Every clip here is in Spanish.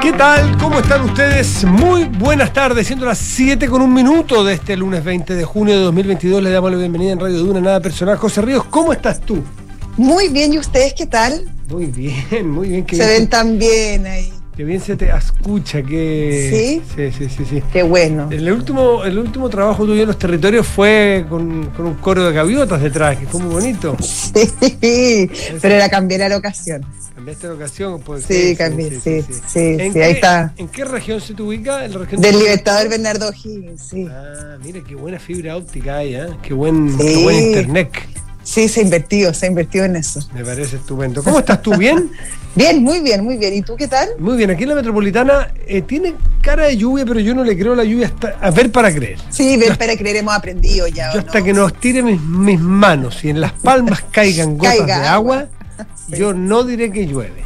¿Qué tal? ¿Cómo están ustedes? Muy buenas tardes, siendo las 7 con un minuto de este lunes 20 de junio de 2022. Le damos la bienvenida en Radio Duna, nada personal. José Ríos, ¿cómo estás tú? Muy bien, ¿y ustedes qué tal? Muy bien, muy bien. Se ven tan bien ahí. Que bien se te escucha, que... ¿Sí? Sí, sí, sí, sí. Qué bueno. El último, el último trabajo tuyo en los territorios fue con, con un coro de gaviotas detrás, que fue muy bonito. Sí, pero era cambiar la ocasión. ¿Cambiaste la ocasión? Pues, Sí, cambié, sí, sí, sí, ¿En sí, qué, ahí está. ¿En qué región se te ubica? ¿En la región Del de- Libertador Bernardo O'Higgins, sí. Ah, mira qué buena fibra óptica hay, ¿eh? Qué buen, qué buen internet. Sí, se ha invertido, se ha invertido en eso. Me parece estupendo. ¿Cómo estás tú? ¿Bien? Bien, muy bien, muy bien. ¿Y tú qué tal? Muy bien. Aquí en la metropolitana eh, tiene cara de lluvia, pero yo no le creo la lluvia hasta a ver para creer. Sí, ven para creer, hemos aprendido ya. ¿o Yo hasta no? que nos tire mis, mis manos y en las palmas caigan gotas Caiga de agua. Yo no diré que llueve.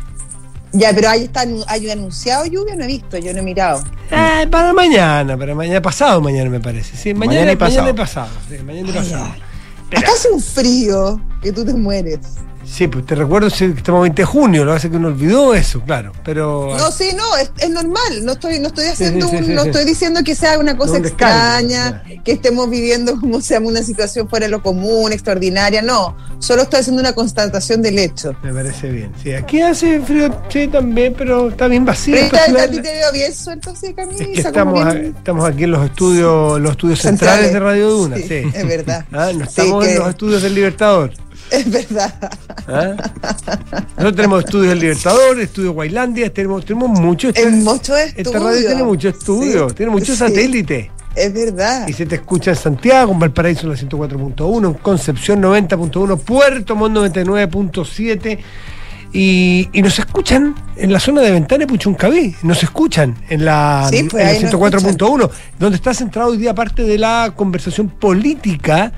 Ya, pero ahí está, hay anunciado lluvia, no he visto, yo no he mirado. Eh, para mañana, para mañana pasado mañana me parece. Sí, mañana, Mañana y pasado. mañana y pasado. Sí, mañana y pasado. ay. Pero- Acá hace un frío que tú te mueres. Sí, pues te recuerdo que estamos 20 de junio, lo que hace que uno olvidó eso, claro. Pero No, sí, no, es, es normal. No estoy, no estoy haciendo sí, un- sí, no estoy diciendo que sea una cosa un extraña, que estemos viviendo como sea una situación fuera de lo común, extraordinaria. No, solo estoy haciendo una constatación del hecho. me parece bien. Sí, aquí hace frío, sí, también, pero está bien vacío. Pero esta a ti te veo bien suelto así de camisa. Es que como estamos, aquí en los estudios, los estudios centrales, de Radio Duna, sí. Es verdad. Ah, no estamos en los estudios del Libertador. Es verdad. ¿ah? Nosotros tenemos estudios del Libertador, estudios Guaylandia, tenemos, tenemos muchos estudios. muchos Esta estudios. radio tiene muchos estudios, Sí, tiene muchos sí, satélites. Es verdad. Y se te escucha en Santiago, en Valparaíso en la 104.1, en Concepción 90.1, Puerto Montt 99.7. Y, y nos escuchan en la zona de Ventana y Puchuncaví. Nos escuchan en la, Sí, pues, en la nos 104.1, donde está centrado hoy día parte de la conversación política,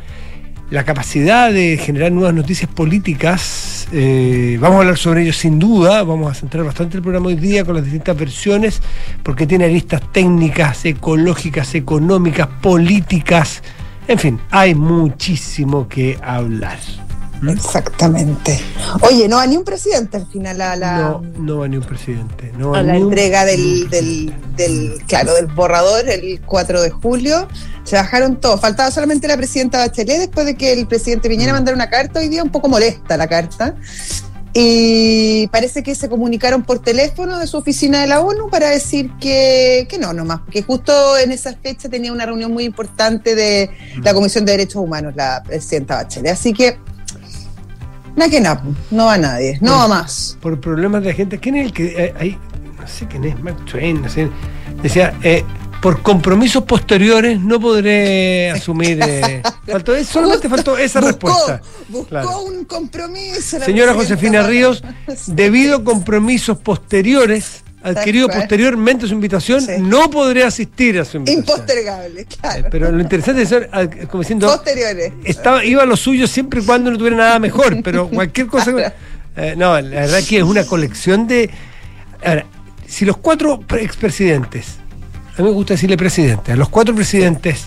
la capacidad de generar nuevas noticias políticas. eh, vamos a hablar sobre ello sin duda. Vamos a centrar bastante el programa hoy día con las distintas versiones, porque tiene aristas técnicas, ecológicas, económicas, políticas. En fin, hay muchísimo que hablar. Exactamente. Oye, no va ni un presidente al final a la, No, no va ni un presidente. No va a la un- entrega del, del, del, claro, del borrador el 4 de julio. Se bajaron todos. Faltaba solamente la presidenta Bachelet después de que el presidente Piñera Mm. mandara una carta hoy día, un poco molesta la carta. Y parece que se comunicaron por teléfono de su oficina de la ONU para decir que, que no, nomás, porque justo en esa fecha tenía una reunión muy importante de la Comisión de Derechos Humanos, la presidenta Bachelet. Así que, nada que nada, no va nadie, no va más. por problemas de gente. ¿Quién es el que eh, hay? No sé quién es, Mark Twain, no sé. Decía, eh, por compromisos posteriores no podré asumir. eh, faltó, solamente faltó esa Buscó- respuesta. Buscó Claro. un compromiso. Señora Josefina Ríos, debido a compromisos posteriores, adquirido posteriormente su invitación, Sí. no podré asistir a su invitación. Impostergable, Eh, claro. Pero lo interesante es, ah, como diciendo, Posteriores. estaba, iba a lo suyo siempre y cuando no tuviera nada mejor, pero cualquier cosa. Eh, no, la verdad que es una colección de. Ahora, si los cuatro pre- expresidentes, a mí me gusta decirle presidentes, a los cuatro presidentes,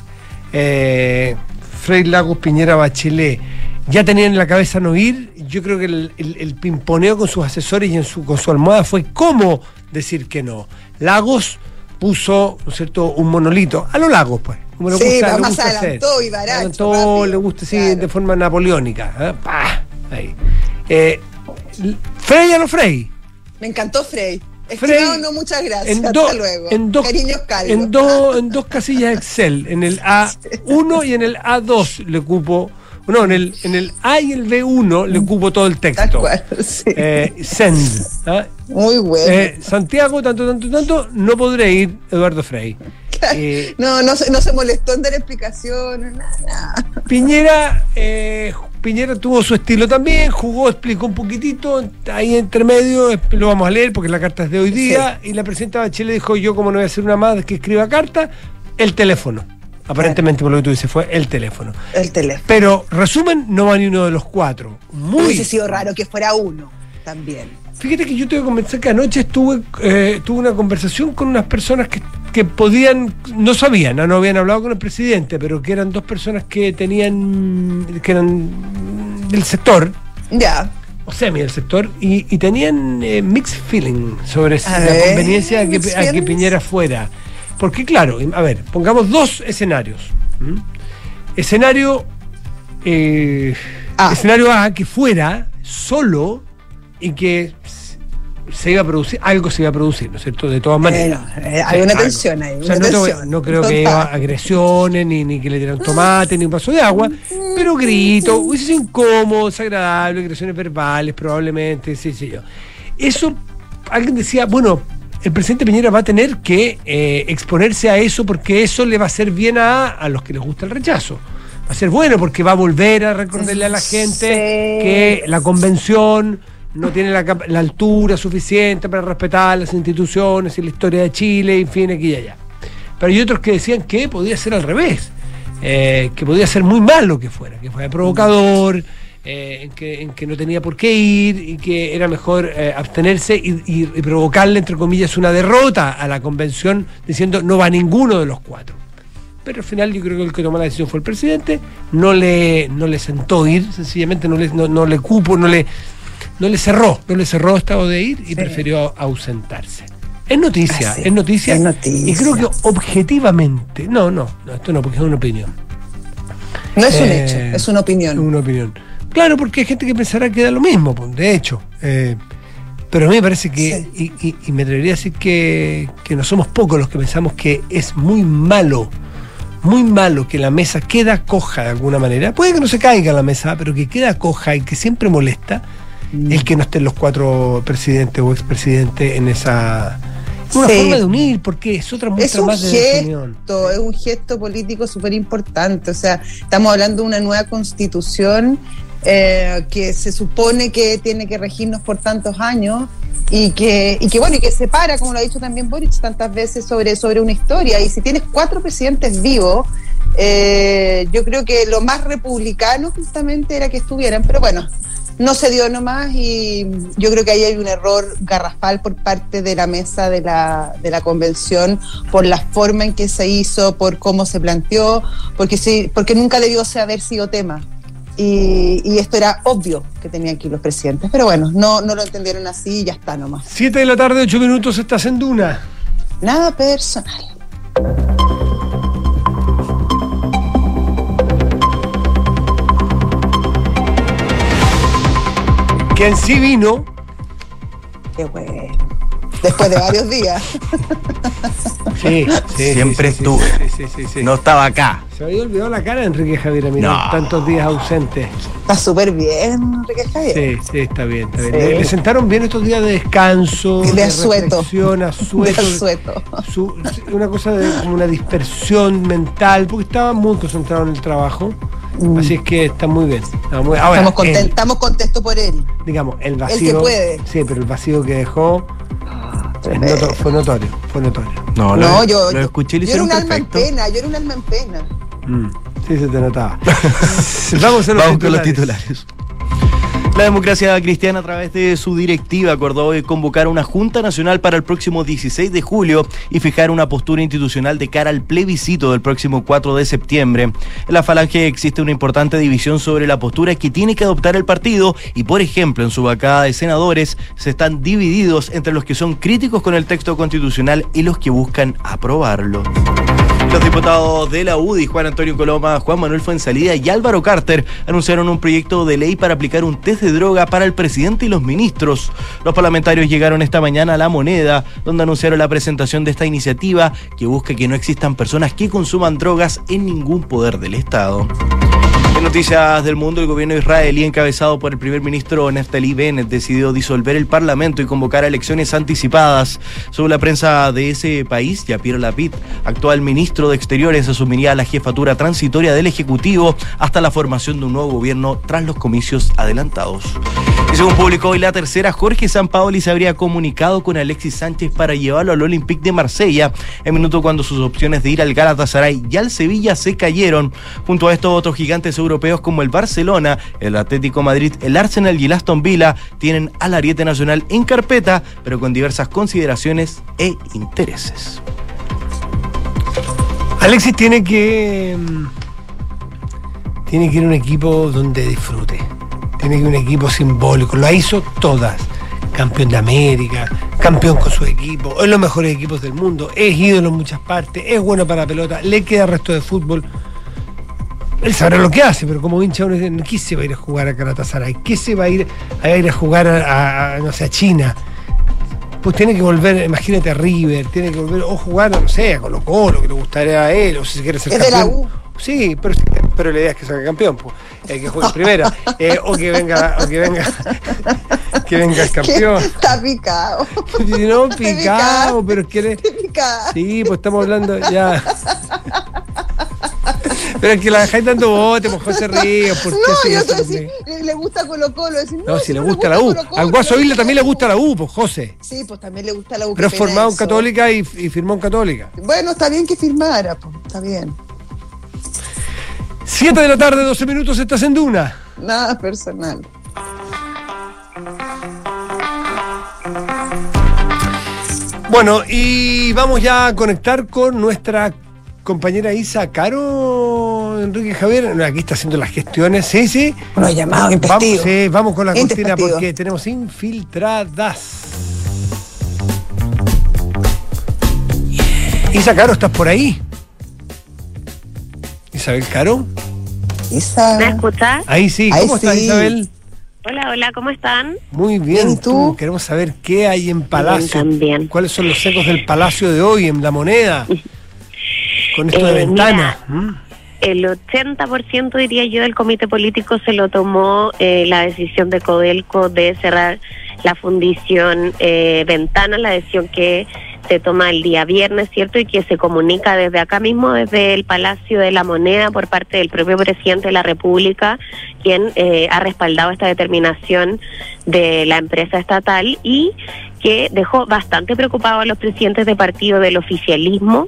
eh, Frei Lagos, Piñera, Bachelet, ya tenían en la cabeza no ir, yo creo que el, el- el pimponeo con sus asesores y en su, con su almohada fue cómo decir que no. Lagos puso, ¿no es cierto?, un monolito, a los Lagos, pues. Como le Sí, gusta, va le más gusta hacer. adelantó y baracho, Adelantó, le gusta así claro. de forma napoleónica. ¿eh? ¡Pah! Ahí. Eh, Frey a lo Frey. Me encantó Frey. Frey, no, muchas gracias. En, Hasta dos- luego. en, dos, en, dos, en dos casillas Excel, en el A1 y en el A2 le cupo, no, en el, en el A y el B1 le cupo todo el texto. cual, sí. Eh, send. ¿ah? Muy bueno. Eh, Santiago, tanto, tanto, tanto, no podré ir, Eduardo Frey. Eh, no, no, se- no se molestó en dar explicaciones, nada, nada. Piñera, eh, Piñera tuvo su estilo también, jugó, explicó un poquitito, ahí entre medio, eh, lo vamos a leer porque la carta es de hoy día, y la presidenta Bachelet dijo, yo como no voy a hacer una más que escriba carta, el teléfono. Aparentemente, por lo que tú dices, fue el teléfono. El teléfono. Pero, resumen, no va ni uno de los cuatro. Muy Hubiese sido raro que fuera uno también. Fíjate que yo tengo que conversar que anoche estuve eh, tuve una conversación con unas personas que, que podían, no sabían, no, no habían hablado con el presidente, pero que eran dos personas que tenían, que eran del sector. Ya. o semi del sector, y, y tenían eh, mixed feeling sobre A la ver, conveniencia a que, a que. Piñera fuera. Porque claro, a ver, pongamos dos escenarios. Escenario, eh, A. escenario A, que fuera solo y que se iba a producir, algo se iba a producir, ¿no es cierto? De todas maneras. Eh, hay una algo. tensión ahí, O sea, una no, tensión, no creo que total. iba a agresiones, ni, ni que le dieran tomate, ni un vaso de agua, pero gritos, hubiese sido incómodo, desagradable, agresiones verbales, probablemente, sí, sí, yo. Eso, alguien decía, bueno, el presidente Piñera va a tener que eh, exponerse a eso porque eso le va a hacer bien a, a los que les gusta el rechazo. Va a ser bueno porque va a volver a recordarle a la gente Sí. que la convención no tiene la, la altura suficiente para respetar las instituciones y la historia de Chile, en fin, aquí y allá. Pero hay otros que decían que podía ser al revés, eh, que podía ser muy malo que fuera, que fuera provocador, eh, en, que, en que no tenía por qué ir y que era mejor eh, abstenerse y, y- y provocarle, entre comillas, una derrota a la convención diciendo no va ninguno de los cuatro. Pero al final yo creo que el que tomó la decisión fue el presidente, no le, no le sentó ir, sencillamente no le, no, no le cupo, no le, no le cerró, no le cerró estado de ir y prefirió ausentarse. Es noticia, Así, es noticia. es noticia. Y creo que objetivamente, no, no, no, esto no, porque es una opinión. No es un Eh, hecho, es una opinión. Una opinión. Claro, porque hay gente que pensará que da lo mismo, pues, de hecho. Eh, pero a mí me parece que, y, y- y me atrevería a decir que, que no somos pocos los que pensamos que es muy malo, muy malo que la mesa queda coja de alguna manera. Puede que no se caiga la mesa, pero que queda coja y que siempre molesta Mm. el que no estén los cuatro presidentes o expresidentes en esa... Una Sí. forma de unir, porque es otra Es muestra un más de gesto, es un gesto político súper importante. O sea, estamos hablando de una nueva constitución eh, que se supone que tiene que regirnos por tantos años y que, y que bueno, y que separa, como lo ha dicho también Boric tantas veces, sobre, sobre una historia. Y si tienes cuatro presidentes vivos, eh, yo creo que lo más republicano justamente era que estuvieran, pero bueno, no se dio nomás y yo creo que ahí hay un error garrafal por parte de la mesa de la, de la convención por la forma en que se hizo, por cómo se planteó, porque, sí, porque nunca debió haber sido tema. Y, y esto era obvio que tenían que ir los presidentes, pero bueno, no, no lo entendieron así y ya está nomás. Siete de la tarde, ocho minutos, estás en Duna. Nada personal. Quien sí vino, Qué bueno. Después de varios días. Sí, sí, Siempre sí, sí, estuve. sí, sí, sí, sí. No estaba acá. Se había olvidado la cara de Enrique Javier Amino, No. tantos días ausente. Está súper bien, Enrique Javier. Sí, sí, está bien, está bien. Sí. Le, le sentaron bien estos días de descanso, De de, asueto. asueto, De asueto. su- una cosa de como una dispersión mental, porque estaba muy concentrado en el trabajo. Así es que está muy bien. Está muy- ahora, Mm. estamos, conten- el- estamos contentos por él. digamos, el vacío. puede. Sí, pero el vacío que dejó noto- fue notorio, fue notorio. No, No, lo, yo, lo yo- escuché y lo yo era un alma en pena, yo era un alma en pena. Mm, Sí, se te notaba. Vamos a los Vamos con los titulares. La democracia cristiana a través de su directiva acordó hoy convocar una Junta Nacional para el próximo 16 de julio y fijar una postura institucional de cara al plebiscito del próximo 4 de septiembre. En la falange existe una importante división sobre la postura que tiene que adoptar el partido y, por ejemplo, en su bancada de senadores se están divididos entre los que son críticos con el texto constitucional y los que buscan aprobarlo. Los diputados de la UDI, Juan Antonio Coloma, Juan Manuel Fuensalida y Álvaro Carter anunciaron un proyecto de ley para aplicar un test de droga para el presidente y los ministros. Los parlamentarios llegaron esta mañana a La Moneda, donde anunciaron la presentación de esta iniciativa que busca que no existan personas que consuman drogas en ningún poder del Estado. En noticias del mundo, el gobierno israelí, encabezado por el primer ministro Naftali Bennett, decidió disolver el parlamento y convocar elecciones anticipadas. Según la prensa de ese país, Yapir Lapid, actual ministro de Exteriores, asumiría la jefatura transitoria del Ejecutivo hasta la formación de un nuevo gobierno tras los comicios adelantados. Y según publicó hoy la tercera, Jorge Sampaoli se habría comunicado con Alexis Sánchez para llevarlo al Olympique de Marsella, en minuto cuando sus opciones de ir al Galatasaray y al Sevilla se cayeron. Junto a estos otros gigantes europeos como el Barcelona, el Atlético Madrid, el Arsenal y el Aston Villa tienen al Ariete Nacional en carpeta, pero con diversas consideraciones e intereses. Alexis tiene que. mm, Tiene que ir a un equipo donde disfrute. Tiene que un equipo simbólico. Lo hizo todas. Campeón de América, campeón con su equipo, es los mejores equipos del mundo, es ídolo en muchas partes, es bueno para la pelota, le queda el resto de fútbol. Él sabrá lo que hace, pero como hincha uno dice, ¿qué se va a ir a jugar a Galatasaray? ¿Qué se va a ir a, ir a jugar a, no sé, a China? Pues tiene que volver, imagínate a River, tiene que volver o jugar, no sé, a Colo Colo, que le gustaría a él, o si se quiere ser Es de la U. Sí, pero, pero la idea es que salga campeón, pues, eh, que juegue primera, eh, o que venga, o que venga, que venga el campeón. Está picado. No, picado, pero es que le-. Sí, pues estamos hablando ya. Pero es que la dejáis dando bote, pues José Ríos, ¿por qué No, yo así decir, le, gusta Colo Colo. Decir, no, No, si le gusta la U. Al Guaso Isla también le gusta la U, pues José. Sí, pues también le gusta la U. Pero es formado en. Católica y, y firmó en Católica. Bueno, está bien que firmara, pues, está bien. 7 de la tarde, 12 minutos, estás en Duna. Nada personal. Bueno, y vamos ya a conectar con nuestra compañera Isa Caro, Enrique Javier. Aquí está haciendo las gestiones, sí, sí. Bueno, llamado Vamos, sí, vamos con la cortina porque tenemos infiltradas. Isa Caro, ¿estás por ahí? Isabel Caro. Isa. ¿Me escuchas? Ahí sí, Ahí ¿cómo estás sí. Isabel? Hola, hola, ¿cómo están? Muy bien, ¿y tú? Queremos saber qué hay en Palacio. También. ¿Cuáles son los ecos del Palacio de hoy en La Moneda? Con esto de Eh, ventana. ¿Mm? El 80% diría yo del comité político se lo tomó eh, la decisión de Codelco de cerrar la fundición eh, Ventana, la decisión que se toma el día viernes, ¿cierto? Y que se comunica desde acá mismo, desde el Palacio de la Moneda, por parte del propio presidente de la República, quien eh, ha respaldado esta determinación de la empresa estatal y que dejó bastante preocupados a los presidentes de partido del oficialismo.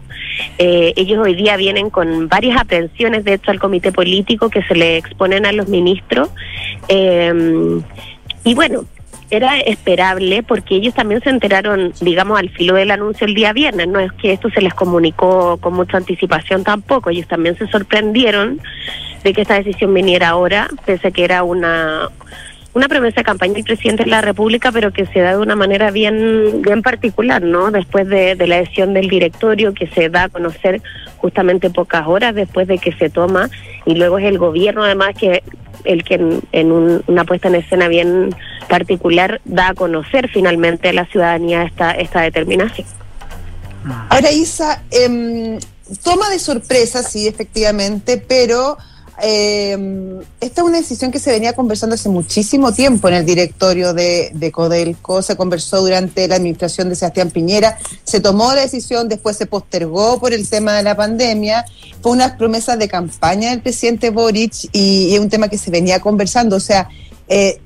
Eh, ellos hoy día vienen con varias aprehensiones, de hecho, al comité político que se le exponen a los ministros. Eh, y bueno, era esperable porque ellos también se enteraron, digamos, al filo del anuncio el día viernes. No es que esto se les comunicó con mucha anticipación tampoco. Ellos también se sorprendieron de que esta decisión viniera ahora, pese a que era una una promesa de campaña del presidente de la República, pero que se da de una manera bien, bien particular, ¿no? Después de, de la decisión del directorio, que se da a conocer justamente pocas horas después de que se toma, y luego es el gobierno, además, que el que en, un- una puesta en escena bien particular da a conocer finalmente a la ciudadanía esta, esta determinación. Ahora, Isa, em, toma de sorpresa, sí, efectivamente, pero em, esta es una decisión que se venía conversando hace muchísimo tiempo en el directorio de, de Codelco, se conversó durante la administración de Sebastián Piñera, se tomó la decisión, después se postergó por el tema de la pandemia, fue unas promesas de campaña del presidente Boric y, y es un tema que se venía conversando, o sea, eh,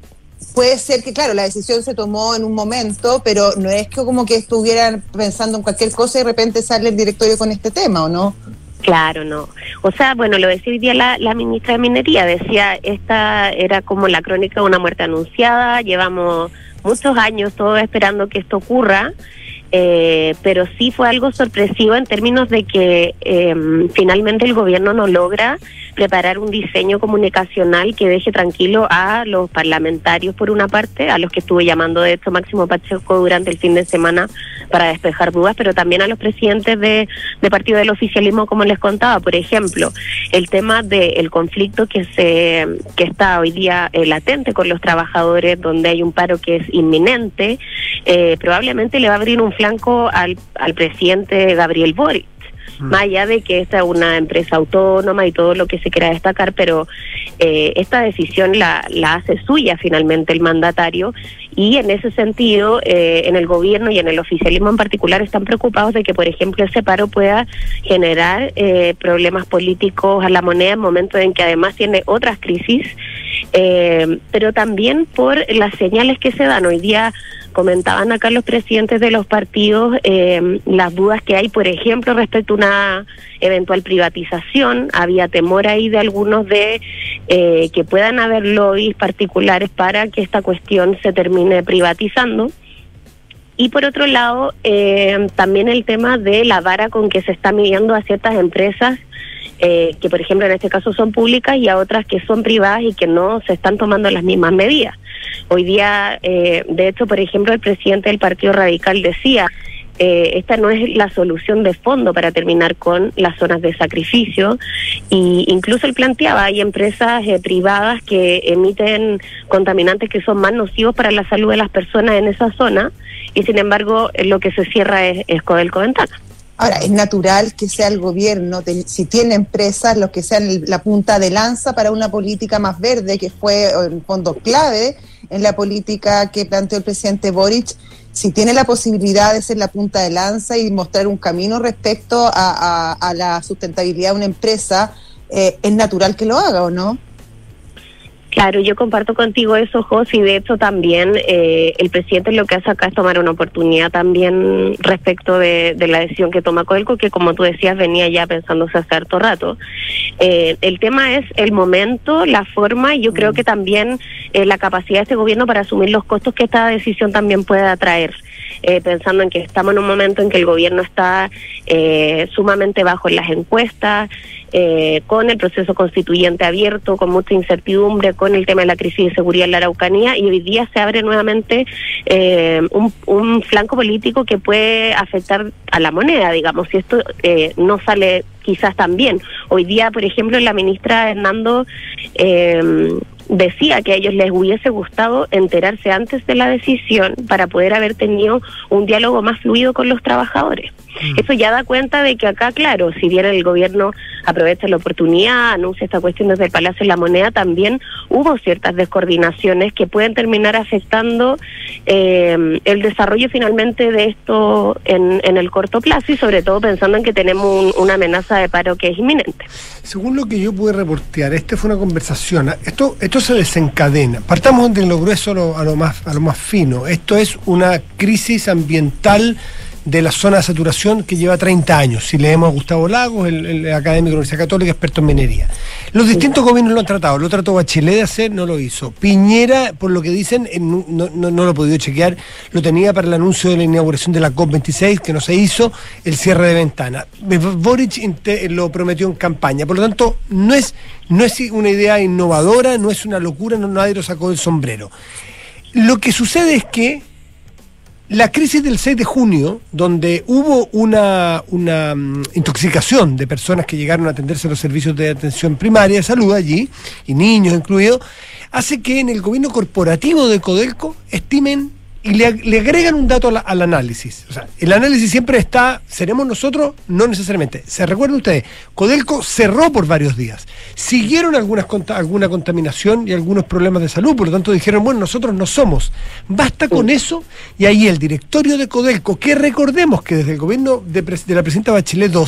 puede ser que, claro, la decisión se tomó en un momento, pero no es que como que estuvieran pensando en cualquier cosa y de repente sale el directorio con este tema, ¿o no? Claro, no. O sea, bueno, lo decía hoy día la, ministra de Minería, decía, esta era como la crónica de una muerte anunciada, llevamos muchos años todos esperando que esto ocurra, eh, pero sí fue algo sorpresivo en términos de que eh, finalmente el gobierno no logra preparar un diseño comunicacional que deje tranquilo a los parlamentarios por una parte, a los que estuve llamando de hecho Máximo Pacheco durante el fin de semana para despejar dudas, pero también a los presidentes de, de partido del oficialismo, como les contaba, por ejemplo, el tema del conflicto que se que está hoy día eh, latente con los trabajadores, donde hay un paro que es inminente, eh, probablemente le va a abrir un flanco al, al presidente Gabriel Boric. Más allá de que esta es una empresa autónoma y todo lo que se quiera destacar, pero eh, esta decisión la, la hace suya finalmente el mandatario y en ese sentido, eh, en el gobierno y en el oficialismo en particular están preocupados de que, por ejemplo, ese paro pueda generar eh, problemas políticos a la moneda en momentos en que además tiene otras crisis, eh, pero también por las señales que se dan. Hoy día comentaban acá los presidentes de los partidos eh, las dudas que hay, por ejemplo, respecto a una eventual privatización. Había temor ahí de algunos de eh, que puedan haber lobbies particulares para que esta cuestión se termine privatizando. Y por otro lado, eh, también el tema de la vara con que se está midiendo a ciertas empresas eh, que por ejemplo en este caso son públicas y a otras que son privadas y que no se están tomando las mismas medidas. Hoy día, eh, de hecho, por ejemplo, el presidente del Partido Radical decía, eh, esta no es la solución de fondo para terminar con las zonas de sacrificio y incluso él planteaba hay empresas eh, privadas que emiten contaminantes que son más nocivos para la salud de las personas en esa zona y sin embargo lo que se cierra es, es Codelco Ventana. Ahora, es natural que sea el gobierno, si tiene empresas, los que sean la punta de lanza para una política más verde, que fue en fondo clave en la política que planteó el presidente Boric, si tiene la posibilidad de ser la punta de lanza y mostrar un camino respecto a, la sustentabilidad de una empresa, eh, es natural que lo haga, ¿o no? Claro, yo comparto contigo eso, José, y de hecho también eh, el presidente lo que hace acá es tomar una oportunidad también respecto de, la decisión que toma Coelco, que como tú decías venía ya pensándose hace harto rato. Eh, el tema es el momento, la forma, y yo creo mm. que también eh, la capacidad de este gobierno para asumir los costos que esta decisión también puede atraer. Eh, pensando en que estamos en un momento en que el gobierno está eh, sumamente bajo en las encuestas, eh, con el proceso constituyente abierto, con mucha incertidumbre, con el tema de la crisis de seguridad en la Araucanía, y hoy día se abre nuevamente un, un, flanco político que puede afectar a la moneda, digamos, si esto no sale quizás también. Hoy día, por ejemplo, la ministra Hernando decía que a ellos les hubiese gustado enterarse antes de la decisión para poder haber tenido un diálogo más fluido con los trabajadores. Mm. Eso ya da cuenta de que acá, claro, si bien el gobierno aprovecha la oportunidad, anuncia esta cuestión desde el Palacio de la Moneda, también hubo ciertas descoordinaciones que pueden terminar afectando eh, el desarrollo finalmente de esto en, en, el corto plazo y sobre todo pensando en que tenemos una amenaza de paro que es inminente. Según lo que yo pude reportear, esta fue una conversación, esto, esto se desencadena, partamos de lo grueso a lo, más, a lo más fino, esto es una crisis ambiental de la zona de saturación que lleva 30 años. Si leemos a Gustavo Lagos, el, académico de la Universidad Católica, experto en minería. Los distintos gobiernos lo han tratado. Lo trató Bachelet de hacer, no lo hizo. Piñera, por lo que dicen, no, lo he podido chequear, lo tenía para el anuncio de la inauguración de la COP26, que no se hizo, el cierre de ventana. Boric lo prometió en campaña. Por lo tanto, no es, no es una idea innovadora, no es una locura, no, nadie lo sacó del sombrero. Lo que sucede es que la crisis del 6 de junio, donde hubo una, mm, intoxicación de personas que llegaron a atenderse a los servicios de atención primaria de salud allí, y niños incluidos, hace que en el gobierno corporativo de Codelco estimen y le, agregan un dato al análisis. O sea, el análisis siempre está, ¿seremos nosotros? No necesariamente. Se recuerdan ustedes, Codelco cerró por varios días. Siguieron algunas, alguna contaminación y algunos problemas de salud, por lo tanto dijeron, bueno, nosotros no somos. Basta con eso y ahí el directorio de Codelco, que recordemos que desde el gobierno de, de la presidenta Bachelet II,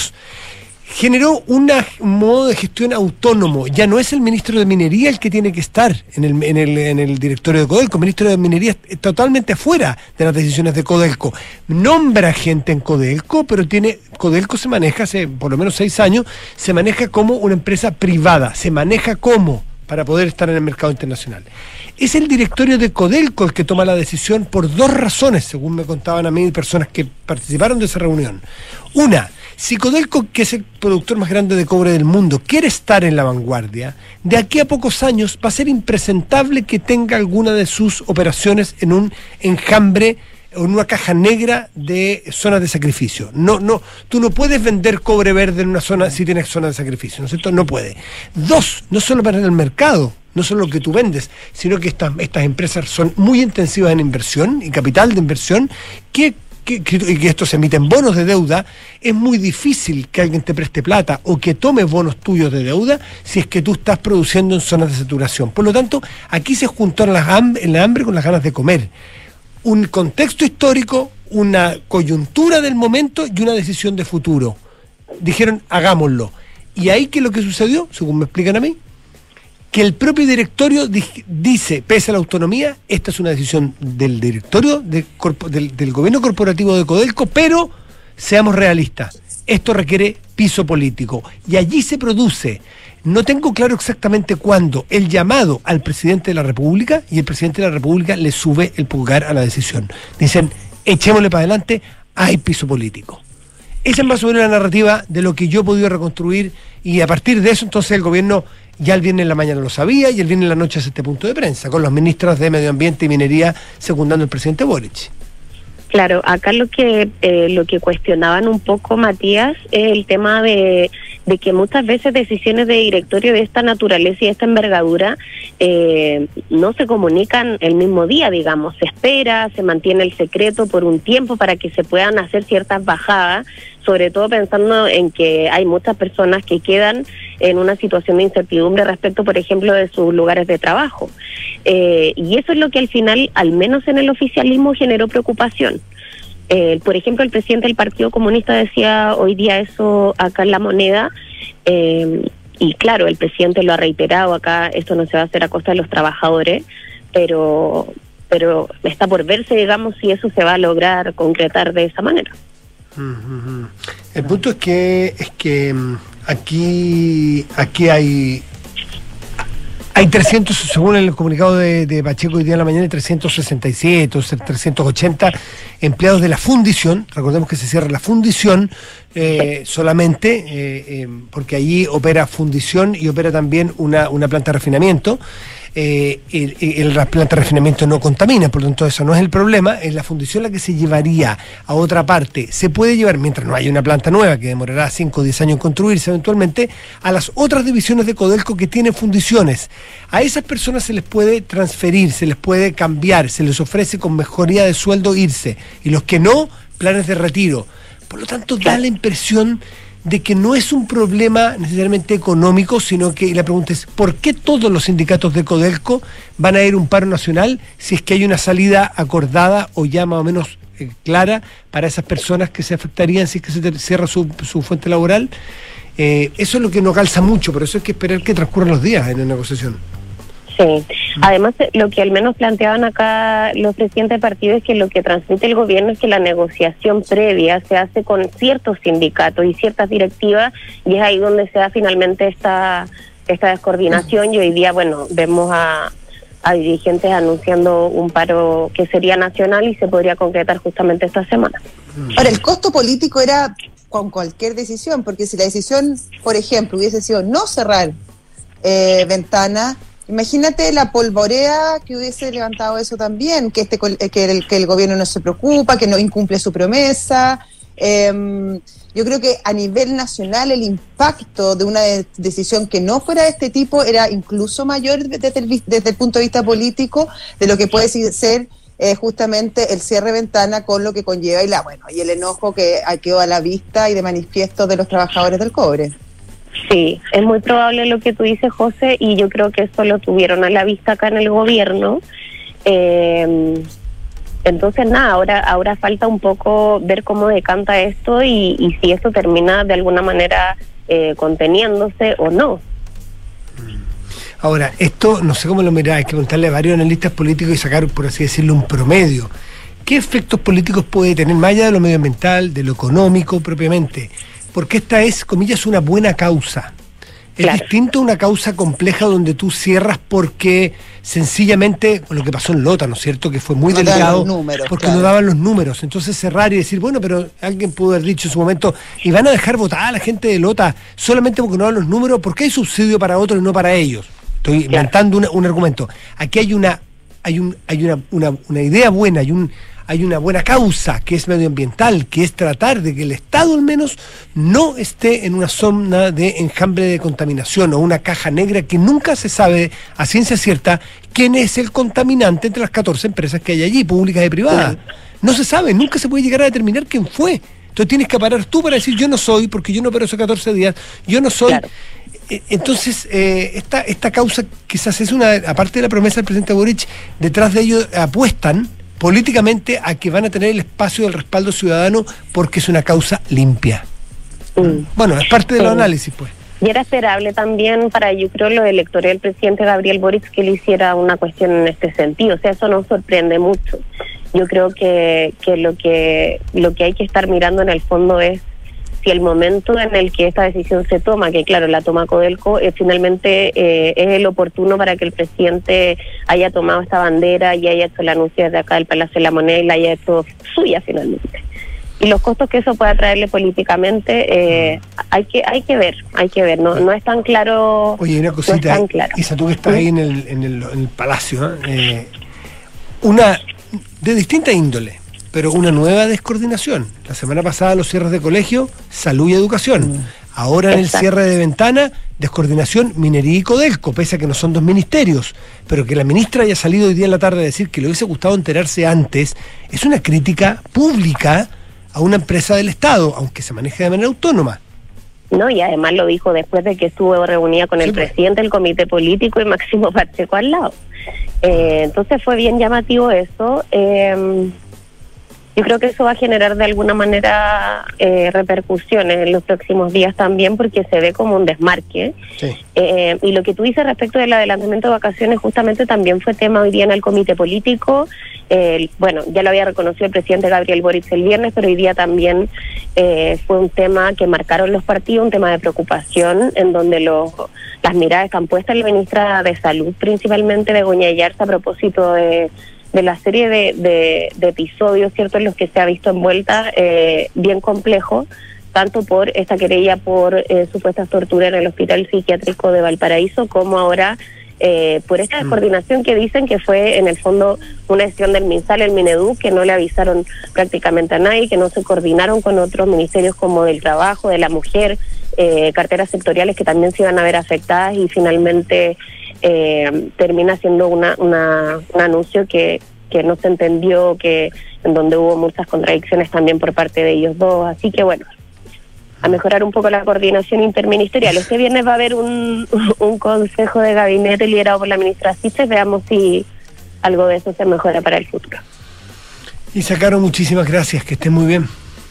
generó un modo de gestión autónomo. Ya no es el ministro de Minería el que tiene que estar en el, en el, en el directorio de Codelco. El ministro de Minería es totalmente afuera de las decisiones de Codelco. Nombra gente en Codelco, pero tiene Codelco se maneja hace por lo menos seis años, se maneja como una empresa privada. Se maneja como para poder estar en el mercado internacional. Es el directorio de Codelco el que toma la decisión por dos razones, según me contaban a mí personas que participaron de esa reunión. Una, si Codelco, que es el productor más grande de cobre del mundo, quiere estar en la vanguardia, de aquí a pocos años va a ser impresentable que tenga alguna de sus operaciones en un enjambre o en una caja negra de zonas de sacrificio. No, no, tú no puedes vender cobre verde en una zona si tienes zona de sacrificio, ¿no es cierto? No puede. Dos, no solo para el mercado, no solo lo que tú vendes, sino que estas, estas empresas son muy intensivas en inversión y capital de inversión que y que esto se emite en bonos de deuda, es muy difícil que alguien te preste plata o que tome bonos tuyos de deuda si es que tú estás produciendo en zonas de saturación. Por lo tanto, aquí se juntó la hambre con las ganas de comer. Un contexto histórico, una coyuntura del momento y una decisión de futuro. Dijeron, hagámoslo. Y ahí que lo que sucedió, según me explican a mí, que el propio directorio dice, pese a la autonomía, esta es una decisión del directorio del, gobierno corporativo de Codelco, pero seamos realistas, esto requiere piso político. Y allí se produce, no tengo claro exactamente cuándo, el llamado al presidente de la República y el presidente de la República le sube el pulgar a la decisión. Dicen, echémosle para adelante, hay piso político Esa es más o menos la narrativa de lo que yo he podido reconstruir y a partir de eso entonces el gobierno ya el viernes en la mañana lo sabía y el viernes en la noche hace este punto de prensa, con los ministros de Medio Ambiente y Minería secundando al presidente Boric. Claro, acá lo que eh, lo que cuestionaban un poco Matías es el tema de, de que muchas veces decisiones de directorio de esta naturaleza y esta envergadura eh, no se comunican el mismo día, digamos, se espera, se mantiene el secreto por un tiempo para que se puedan hacer ciertas bajadas, sobre todo pensando en que hay muchas personas que quedan en una situación de incertidumbre respecto, por ejemplo, de sus lugares de trabajo. Eh, y eso es lo que al final, al menos en el oficialismo, generó preocupación. Eh, por ejemplo, el presidente del Partido Comunista decía hoy día eso acá en la moneda. Eh, y claro, el presidente lo ha reiterado acá, esto no se va a hacer a costa de los trabajadores, pero pero está por verse, digamos, si eso se va a lograr concretar de esa manera. El punto es que es que mm, aquí aquí hay hay 300, según el comunicado de, Pacheco hoy día en la mañana, hay 367 o 380 empleados de la fundición. Recordemos que se cierra la fundición eh, solamente eh, eh, porque allí opera fundición y opera también una, una planta de refinamiento eh, el, el, la planta de refinamiento no contamina, por lo tanto eso no es el problema, es la fundición la que se llevaría a otra parte. Se puede llevar, mientras no haya una planta nueva que demorará 5 o 10 años en construirse eventualmente, a las otras divisiones de Codelco que tienen fundiciones. A esas personas se les puede transferir, se les puede cambiar, se les ofrece con mejoría de sueldo irse. Y los que no, planes de retiro. Por lo tanto, da la impresión de que no es un problema necesariamente económico, sino que la pregunta es, ¿por qué todos los sindicatos de Codelco van a ir a un paro nacional si es que hay una salida acordada o ya más o menos eh, clara para esas personas que se afectarían si es que se cierra su, su fuente laboral? Eh, eso es lo que no calza mucho, pero eso hay que esperar que transcurran los días en la negociación. Sí, además lo que al menos planteaban acá los presidentes de partido es que lo que transmite el gobierno es que la negociación previa se hace con ciertos sindicatos y ciertas directivas y es ahí donde se da finalmente esta, esta descoordinación y hoy día, bueno, vemos a, a dirigentes anunciando un paro que sería nacional y se podría concretar justamente esta semana. Ahora, el costo político era con cualquier decisión, porque si la decisión, por ejemplo, hubiese sido no cerrar eh, ventana, Imagínate la polvorea que hubiese levantado eso también, que, este, que, el, que el gobierno no se preocupa, que no incumple su promesa. Em, yo creo que a nivel nacional el impacto de una decisión que no fuera de este tipo era incluso mayor desde el, desde el punto de vista político de lo que puede ser eh, justamente el cierre ventana con lo que conlleva y la bueno y el enojo que quedó a la vista y de manifiesto de los trabajadores del cobre. Sí, es muy probable lo que tú dices, José, y yo creo que eso lo tuvieron a la vista acá en el gobierno. Eh, entonces, nada, ahora, ahora falta un poco ver cómo decanta esto y, si esto termina de alguna manera eh, conteniéndose o no. Ahora, esto no sé cómo lo mirá, hay que preguntarle a varios analistas políticos y sacar, por así decirlo, un promedio. ¿Qué efectos políticos puede tener, más allá de lo medioambiental, de lo económico propiamente? Porque esta es, comillas, una buena causa. Es distinto a una causa compleja donde tú cierras porque sencillamente, lo que pasó en Lota, ¿no es cierto? Que fue muy delicado porque no daban los números. Entonces cerrar y decir, bueno, pero alguien pudo haber dicho en su momento, y van a dejar votar a la gente de Lota solamente porque no dan los números, porque hay subsidio para otros y no para ellos. Estoy inventando un argumento. Aquí hay una, hay un, hay una, una, una idea buena, hay un hay una buena causa que es medioambiental, que es tratar de que el Estado al menos no esté en una zona de enjambre de contaminación o una caja negra que nunca se sabe a ciencia cierta quién es el contaminante entre las 14 empresas que hay allí, públicas y privadas. No se sabe, nunca se puede llegar a determinar quién fue. Entonces tienes que parar tú para decir yo no soy, porque yo no opero esos 14 días, yo no soy. E, entonces, eh, esta, esta causa quizás es una, aparte de la promesa del presidente Boric, detrás de ello apuestan políticamente a que van a tener el espacio del respaldo ciudadano porque es una causa limpia. Mm. Bueno, es parte del análisis, pues. Y era esperable también para, yo creo, lo electoral del presidente Gabriel Boric que le hiciera una cuestión en este sentido. O sea, eso nos sorprende mucho. Yo creo que, que lo que lo que hay que estar mirando en el fondo es si el momento en el que esta decisión se toma, que claro, la toma Codelco, eh, finalmente eh, es el oportuno para que el presidente haya tomado esta bandera y haya hecho el anuncio desde acá del Palacio de la Moneda y la haya hecho suya finalmente. y los costos que eso pueda traerle políticamente eh, hay que hay que ver hay que ver. No no es tan claro oye una cosita. Isa tú que estás ahí en el, en el, en el palacio eh, una de distinta índole pero una nueva descoordinación la semana pasada los cierres de colegio salud y educación mm. ahora en el cierre de ventana descoordinación minería y codelco pese a que no son dos ministerios pero que la ministra haya salido hoy día en la tarde a decir que le hubiese gustado enterarse antes es una crítica pública a una empresa del Estado, aunque se maneje de manera autónoma. No, y además lo dijo después de que estuvo reunida con el pues. presidente del comité político y Máximo Pacheco al lado. Eh, entonces fue bien llamativo eso. Eh, yo creo que eso va a generar de alguna manera eh, repercusiones en los próximos días también porque se ve como un desmarque. Eh, y lo que tú dices respecto del adelantamiento de vacaciones justamente también fue tema hoy día en el comité político. bueno, ya lo había reconocido el presidente Gabriel Boric el viernes, pero hoy día también eh, fue un tema que marcaron los partidos, un tema de preocupación en donde los, las miradas están puestas en la ministra de Salud, principalmente de Goña Yarza, a propósito de de la serie de, de, episodios, ¿cierto?, en los que se ha visto envuelta, eh, bien complejo, tanto por esta querella por eh, supuestas torturas en el Hospital Psiquiátrico de Valparaíso, como ahora eh, por esta mm. descoordinación que dicen que fue en el fondo una decisión del MinSal, el Minedu, que no le avisaron prácticamente a nadie, que no se coordinaron con otros ministerios como del trabajo, de la mujer, eh, carteras sectoriales que también se iban a ver afectadas y finalmente eh, termina siendo una, una, un anuncio que, que no se entendió, que en donde hubo muchas contradicciones también por parte de ellos dos. Así que bueno, a mejorar un poco la coordinación interministerial. Este viernes va a haber un, un consejo de gabinete liderado por la ministra Siches. Veamos si algo de eso se mejora para el futuro. Y sacaron muchísimas gracias. Que estén muy bien.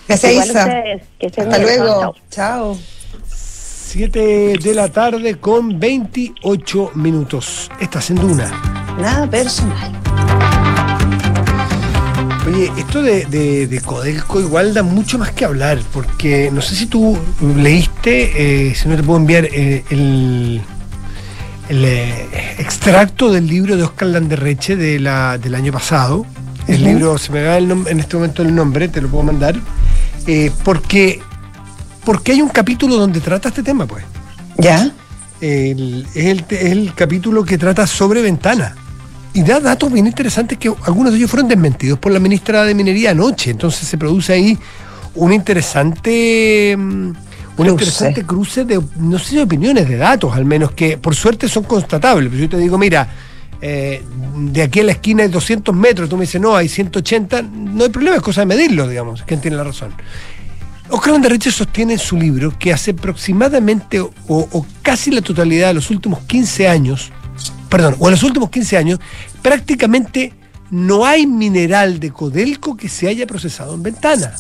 Gracias, Isa. Hasta luego. Chao. 7 de la tarde con 28 minutos. Estás en Duna. Nada personal. Oye, esto de, Codelco igual da mucho más que hablar, porque no sé si tú leíste, eh, si no te puedo enviar eh, el, el eh, extracto del libro de Oscar Landerreche de la, del año pasado. El libro, se me da el en este momento el nombre, te lo puedo mandar, porque porque hay un capítulo donde trata este tema, pues. ¿Ya? es, el, capítulo que trata sobre ventana. Y da datos bien interesantes que algunos de ellos fueron desmentidos por la ministra de Minería anoche. Entonces se produce ahí un interesante. Mm, un interesante cruce de, no sé de opiniones, de datos al menos, que por suerte son constatables. Pero yo te digo, mira, eh, de aquí a la esquina hay 200 metros, tú me dices, no, hay 180, no hay problema, es cosa de medirlo, digamos, quien tiene la razón. Oscar Landerreche sostiene en su libro que hace aproximadamente o, casi la totalidad de los últimos 15 años, perdón, o en los últimos 15 años, prácticamente no hay mineral de Codelco que se haya procesado en ventana.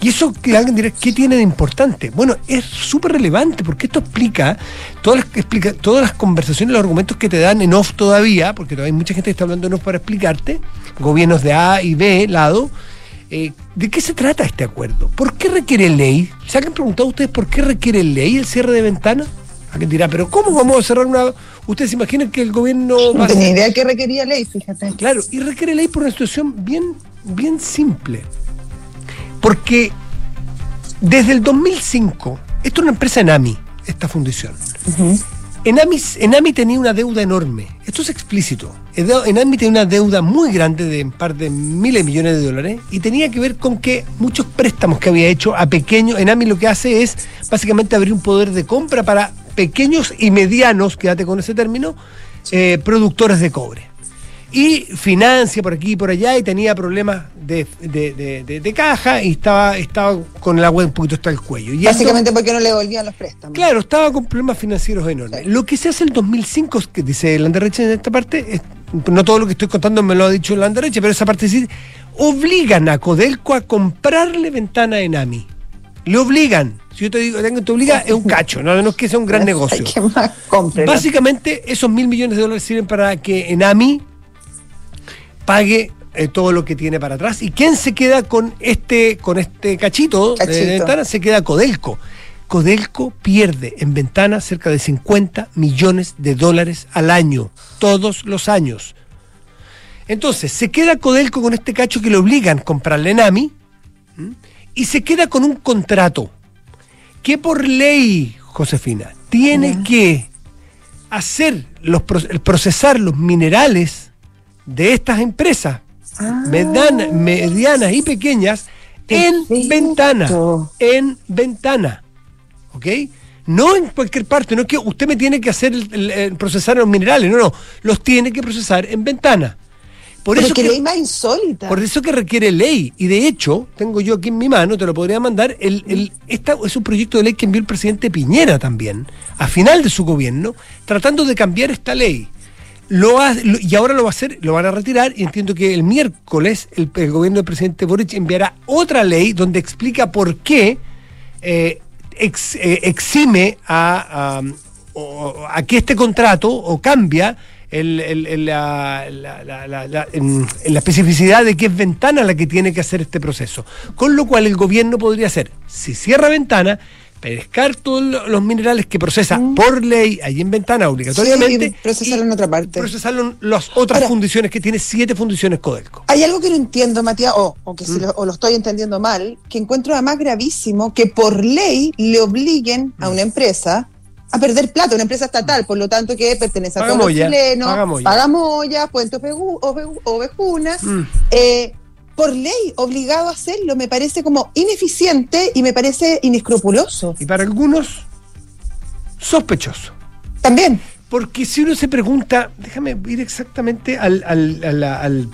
Y eso que alguien dirá, ¿qué tiene de importante? Bueno, es súper relevante porque esto explica todas, las, todas las conversaciones, los argumentos que te dan en off todavía, porque todavía hay mucha gente que está hablando en off para explicarte, gobiernos de A y B lado, eh, ¿De qué se trata este acuerdo? ¿Por qué requiere ley? ¿Se han preguntado ustedes por qué requiere ley el cierre de ventanas? Alguien dirá, pero ¿cómo vamos a cerrar una...? Ustedes se imaginan que el gobierno... No tenía idea que requería ley, fíjate. Claro, y requiere ley por una situación bien, bien simple. Porque desde el 2005, esto es una empresa ENAMI, esta fundición. Enami, tenía una deuda enorme. Esto es explícito. Enami tenía una deuda muy grande de un par de miles de millones de dólares y tenía que ver con que muchos préstamos que había hecho a pequeños, Enami lo que hace es básicamente abrir un poder de compra para pequeños y medianos, quédate con ese término, eh, productores de cobre y financia por aquí y por allá y tenía problemas de, de, caja y estaba, estaba con el agua un poquito hasta el cuello. Y Básicamente porque no le volvían los préstamos. Claro, estaba con problemas financieros enormes. Lo que se hace en el 2005, que dice Landerreche en esta parte, no todo lo que estoy contando me lo ha dicho el Landerreche, pero esa parte sí, obligan a Codelco a comprarle ventana a Enami. Le obligan. Si yo te digo, tengo, te obliga, es un cacho, no, no es que sea un gran negocio. Básicamente, esos mil millones de dólares sirven para que Enami pague eh, todo lo que tiene para atrás. ¿Y quién se queda con este, con este cachito, de ventana? Se queda Codelco. Codelco pierde en ventana cerca de 50 millones de dólares al año, todos los años. Entonces, se queda Codelco con este cacho que le obligan a comprarle Nami, ¿Mm? Y se queda con un contrato que por ley, Josefina, tiene que hacer los pro- procesar los minerales de estas empresas Ah. mediana- medianas y pequeñas en Perfecto. ventana, en ventana, ¿ok? No en cualquier parte, no es que usted me tiene que hacer el- el- el procesar los minerales, no, no, los tiene que procesar en ventana. Por Pero eso que que- ley más insólita. por eso que requiere ley. Y de hecho, tengo yo aquí en mi mano, te lo podría mandar, el, el- esta es un proyecto de ley que envió el presidente Piñera también, a final de su gobierno, tratando de cambiar esta ley. Lo ha- lo- y ahora lo va a hacer, lo van a retirar y entiendo que el miércoles el, el gobierno del presidente Boric enviará otra ley donde explica por qué eh, ex- eh, exime a, a, o- a que este contrato o cambia el- el- el- la, la- la- en, en la especificidad de que es ventana la que tiene que hacer este proceso. Con lo cual el gobierno podría hacer, si cierra ventana, pescar todos lo- los minerales que procesa por ley allí en ventana obligatoriamente Sí, y procesarlo en otra parte. procesarlo en las otras Ahora- fundiciones que tiene siete fundiciones Codelco. Hay algo que no entiendo, Matías, o, o que Mm. si lo, o lo estoy entendiendo mal, que encuentro además gravísimo que por ley le obliguen Mm. a una empresa a perder plata, una empresa estatal, por lo tanto que pertenece a Paga todos los chilenos, paga molla. paga molla, Puente Oveju- Ove- Ovejunas, Mm. eh, por ley obligado a hacerlo, me parece como ineficiente y me parece inescrupuloso. Y para algunos, sospechoso. También. Porque si uno se pregunta, déjame ir exactamente al, al-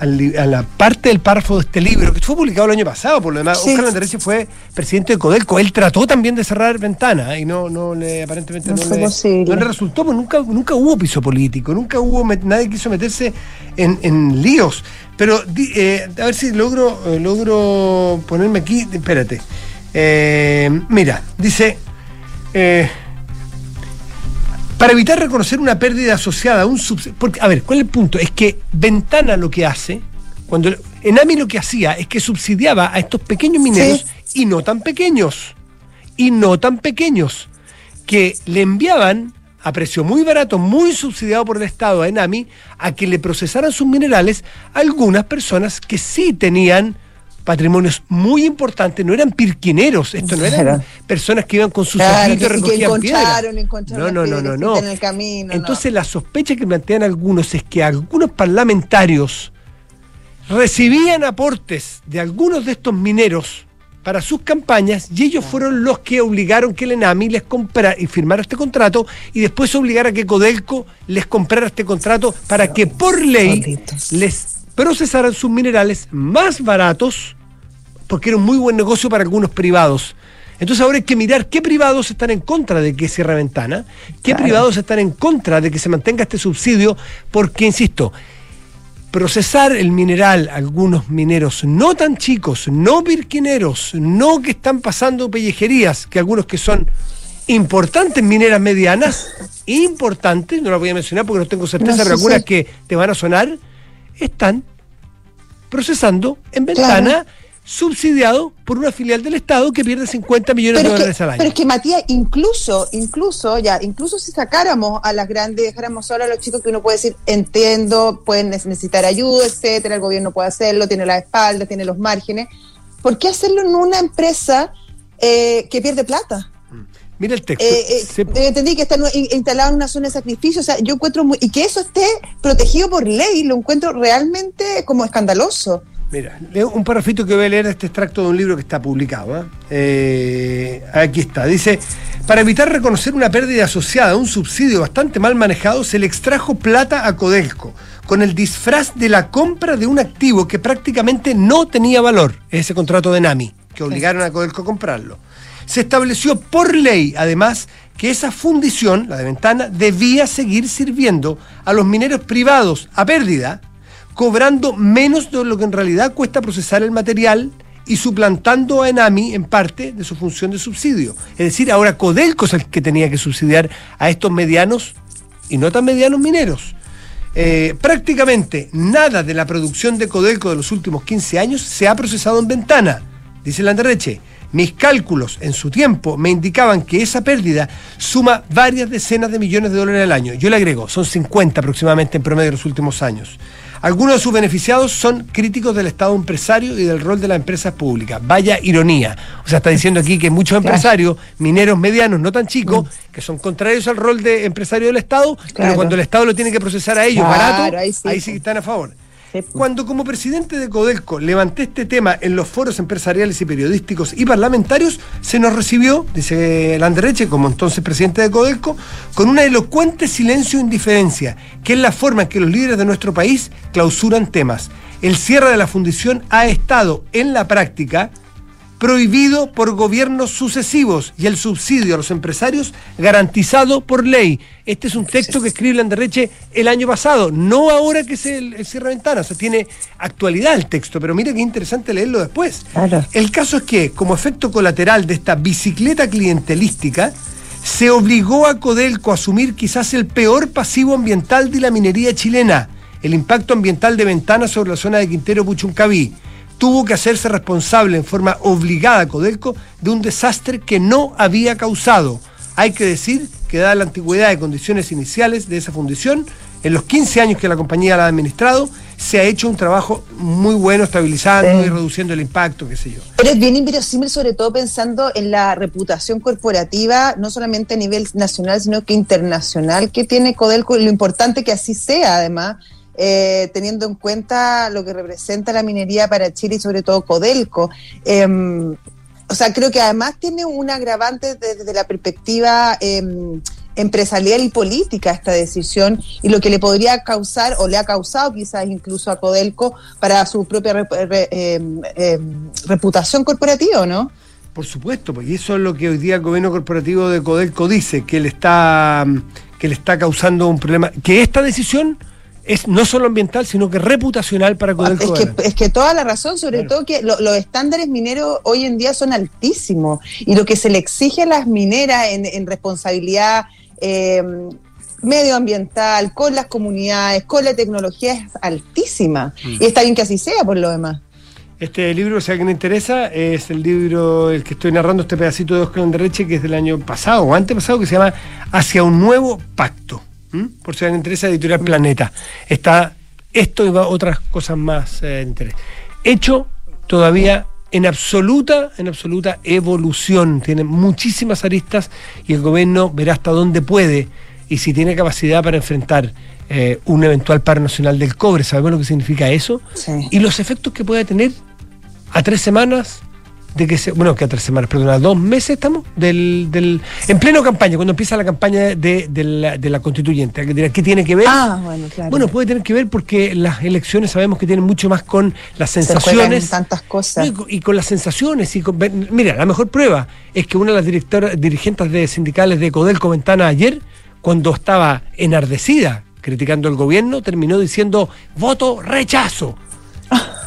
al a la parte del párrafo de este libro, que fue publicado el año pasado, por lo demás. Sí. Oscar Landereche fue presidente de Codelco. Él trató también de cerrar ventanas y no, no le, aparentemente No no, le, no le resultó, porque nunca, nunca hubo piso político, nunca hubo, nadie quiso meterse en, en líos. Pero eh, a ver si logro, eh, logro ponerme aquí, espérate. Eh, mira, dice... eh, para evitar reconocer una pérdida asociada a un subsidio. Porque, a ver, ¿cuál es el punto? Es que Ventana lo que hace, cuando Enami lo que hacía es que subsidiaba a estos pequeños mineros y no tan pequeños, y no tan pequeños, que le enviaban a precio muy barato, muy subsidiado por el Estado a Enami, a que le procesaran sus minerales a algunas personas que sí tenían patrimonios muy importantes, no eran pirquineros, esto no eran Claro. personas que iban con sus Claro, ojitos y que- que recogían piedra. encontraron, encontraron No, no, no, no, en el camino, no. Entonces la sospecha que plantean algunos es que algunos parlamentarios recibían aportes de algunos de estos mineros para sus campañas y ellos fueron los que obligaron que el ENAMI les comprara y firmara este contrato y después obligara a que Codelco les comprara este contrato para que por ley Malditos. les procesaran sus minerales más baratos porque era un muy buen negocio para algunos privados. Entonces ahora hay que mirar qué privados están en contra de que cierre ventana, qué Claro. privados están en contra de que se mantenga este subsidio, porque, insisto, procesar el mineral, algunos mineros no tan chicos, no virquineros, no que están pasando pellejerías, que algunos que son importantes mineras medianas, importantes, no las voy a mencionar porque no tengo certeza, No, pero algunas sí. que te van a sonar, están procesando en ventana, Claro. subsidiado por una filial del Estado que pierde 50 millones de Pero dólares que, al año. pero es que Matías, incluso, incluso, ya, incluso si sacáramos a las grandes, dejáramos solo a los chicos que uno puede decir, entiendo, pueden neces- necesitar ayuda, etcétera, el gobierno puede hacerlo, tiene la espalda, tiene los márgenes. ¿Por qué hacerlo en una empresa eh, que pierde plata? Mira el texto. Eh, eh, Se- eh, entendí que está instalado en una zona de sacrificio, o sea, yo encuentro muy, y que eso esté protegido por ley, lo encuentro realmente como escandaloso. Mira, leo un parrafito que voy a leer este extracto de un libro que está publicado. Eh, aquí está. Dice, para evitar reconocer una pérdida asociada a un subsidio bastante mal manejado, se le extrajo plata a Codelco, con el disfraz de la compra de un activo que prácticamente no tenía valor, ese contrato de NAMI, que obligaron a Codelco a comprarlo. Se estableció por ley, además, que esa fundición, la de ventana, debía seguir sirviendo a los mineros privados a pérdida, cobrando menos de lo que en realidad cuesta procesar el material y suplantando a Enami en parte de su función de subsidio. Es decir, ahora Codelco es el que tenía que subsidiar a estos medianos y no tan medianos mineros. Eh, prácticamente nada de la producción de Codelco de los últimos 15 años se ha procesado en ventana, dice Landerreche. Mis cálculos en su tiempo me indicaban que esa pérdida suma varias decenas de millones de dólares al año. Yo le agrego, son 50 aproximadamente en promedio en los últimos años. Algunos de sus beneficiados son críticos del Estado empresario y del rol de las empresas públicas. Vaya ironía. O sea, está diciendo aquí que muchos empresarios, mineros medianos, no tan chicos, mm. que son contrarios al rol de empresario del Estado, pero cuando el Estado lo tiene que procesar a ellos barato, ahí sí, están a favor. Cuando como presidente de Codelco levanté este tema en los foros empresariales y periodísticos y parlamentarios, se nos recibió, dice Landereche, como entonces presidente de Codelco, con una elocuente silencio e indiferencia, que es la forma en que los líderes de nuestro país clausuran temas. El cierre de la fundición ha estado en la práctica prohibido por gobiernos sucesivos y el subsidio a los empresarios garantizado por ley. Este es un texto que escribe Landerreche el año pasado, no ahora que se el, cierra ventanas. O sea, tiene actualidad el texto, pero mira qué interesante leerlo después. El caso es que, como efecto colateral de esta bicicleta clientelística, se obligó a Codelco a asumir quizás el peor pasivo ambiental de la minería chilena, el impacto ambiental de ventanas sobre la zona de Quintero Puchuncaví tuvo que hacerse responsable en forma obligada Codelco de un desastre que no había causado. Hay que decir que dada la antigüedad de condiciones iniciales de esa fundición, en los 15 años que la compañía la ha administrado, se ha hecho un trabajo muy bueno estabilizando y reduciendo el impacto, qué sé yo. Pero es bien inverosímil, sobre todo pensando en la reputación corporativa, no solamente a nivel nacional, sino que internacional que tiene Codelco, y lo importante que así sea, además, eh, teniendo en cuenta lo que representa la minería para Chile y sobre todo Codelco. Em, o sea, creo que además tiene un agravante desde la perspectiva em, empresarial y política esta decisión y lo que le podría causar o le ha causado quizás incluso a Codelco para su propia em, reputación corporativa, ¿no? Por supuesto, pues, y eso es lo que hoy día el gobierno corporativo de Codelco dice, que le está, que le está causando un problema, que esta decisión es no solo ambiental, sino que reputacional para Codelco. Es que, es que toda la razón, sobre todo que los estándares mineros hoy en día son altísimos y lo que se le exige a las mineras en, responsabilidad eh, medioambiental, con las comunidades, con la tecnología es altísima. Mm. Y está bien que así sea por lo demás. Este libro, si a alguien le interesa, es el libro, el que estoy narrando, este pedacito de Oscar Anderreche, que es del año pasado o antepasado, que se llama Hacia un nuevo pacto. ¿Mm? por si alguien interesa, Editorial Planeta. Está esto y otras cosas más eh, interés. Hecho todavía en absoluta, en absoluta evolución. Tiene muchísimas aristas y el gobierno verá hasta dónde puede y si tiene capacidad para enfrentar eh, un eventual paro nacional del cobre. ¿Sabemos lo que significa eso? Y los efectos que puede tener a tres semanas, de que se, bueno, que a tres semanas, perdón, a dos meses estamos, del, del, en pleno campaña, cuando empieza la campaña de, la, de la constituyente. ¿Qué tiene que ver? Ah, bueno, claro. Bueno, puede tener que ver porque las elecciones sabemos que tienen mucho más con las sensaciones. tantas cosas. Y, con las sensaciones. y Mira, la mejor prueba es que una de las directoras, dirigentes de sindicales de Codelco Ventana ayer, cuando estaba enardecida criticando el gobierno, terminó diciendo voto rechazo.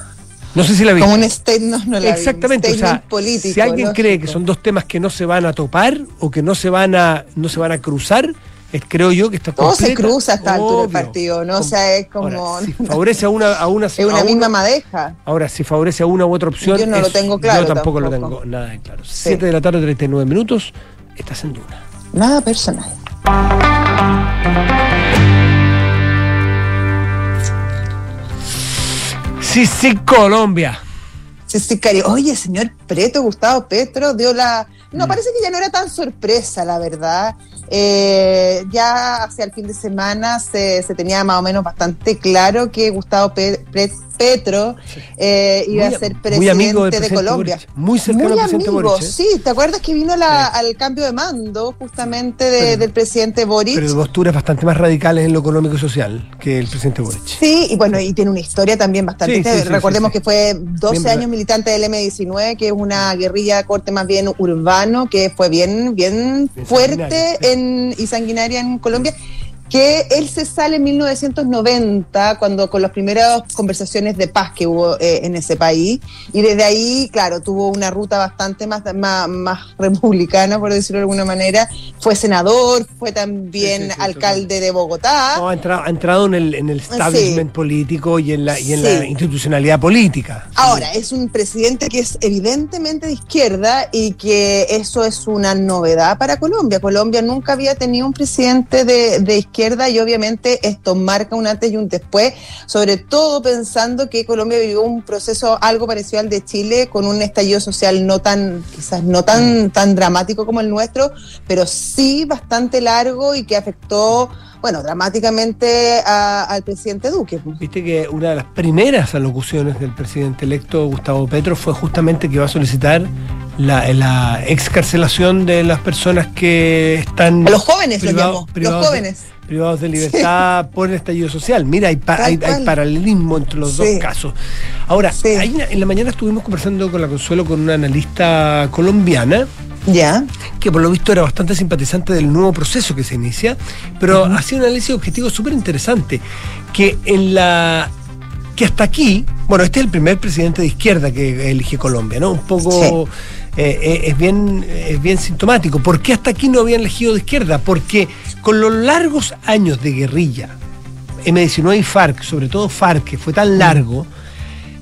No sé si la vi. Como un statement, no la Exactamente, o sea, político, si alguien cree que son dos temas que no se van a topar o que no se van a no se van a cruzar, es, creo yo que está Todo se cruza hasta altura del partido, ¿no? O sea, es como... si favorece a una... A una es una misma madeja. Ahora, si favorece a una u otra opción... Yo no lo tengo claro. Yo tampoco, lo tengo nada claro. Siete de la tarde, 39 minutos, estás en Duna. Nada personal. Sí, sí, Colombia. Sí, sí, Oye, señor Preto, Gustavo Petro, dio la... No, mm. parece que ya no era tan sorpresa, la verdad. Eh, ya hacia el fin de semana se, se, tenía más o menos bastante claro que Gustavo Petro Petro eh, iba a ser presidente de Colombia. muy cercano muy presidente amigo, ¿eh? Sí, ¿te acuerdas que vino al cambio de mando justamente del presidente Boric? Pero de posturas bastante más radicales en lo económico y social que el presidente Boric. Sí, y bueno, y tiene una historia también bastante. recordemos que fue 12 años militante del M19, que es una guerrilla de corte más bien que fue bien, bien, fuerte en, y sanguinaria en Colombia que él se sale en 1990, cuando con las primeras conversaciones de paz que hubo eh, en ese país, y desde ahí, claro, tuvo una ruta bastante más, más, republicana, por decirlo de alguna manera, fue senador, fue también alcalde de Bogotá. ha, entrado, en el, en el establishment político y en, la, y en la institucionalidad política. Ahora, es un presidente que es evidentemente de izquierda y que eso es una novedad para Colombia. Colombia nunca había tenido un presidente de, de izquierda izquierda y obviamente esto marca un antes y un después, sobre todo pensando que Colombia vivió un proceso algo parecido al de Chile con un estallido social no tan, quizás no tan, tan dramático como el nuestro, pero sí bastante largo y que afectó bueno, dramáticamente al presidente Duque. Viste que una de las primeras alocuciones del presidente electo Gustavo Petro fue justamente que va a solicitar la, excarcelación de las personas que están... A los jóvenes lo llamó, los jóvenes. privados de libertad por el estallido social. Mira, hay, paralelismo entre los dos casos. Ahora, en la mañana estuvimos conversando con la Consuelo con una analista colombiana ya. Que por lo visto era bastante simpatizante del nuevo proceso que se inicia, pero hacía un análisis objetivo súper interesante. Que en la. que hasta aquí, bueno, este es el primer presidente de izquierda que elige Colombia, ¿no? Un poco. Eh, eh, es, bien, es bien sintomático. ¿Por qué hasta aquí no habían elegido de izquierda? Porque con los largos años de guerrilla, M19 y FARC, sobre todo FARC, que fue tan largo,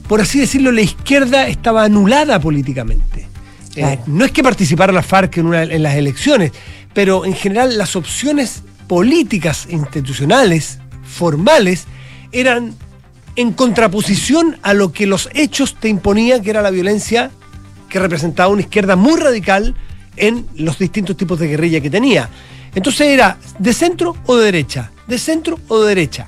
por así decirlo, la izquierda estaba anulada políticamente. Eh, no es que participara la FARC en, en las elecciones, pero en general las opciones políticas, institucionales, formales, eran en contraposición a lo que los hechos te imponían, que era la violencia que representaba una izquierda muy radical en los distintos tipos de guerrilla que tenía. Entonces era de centro o de derecha, de centro o de derecha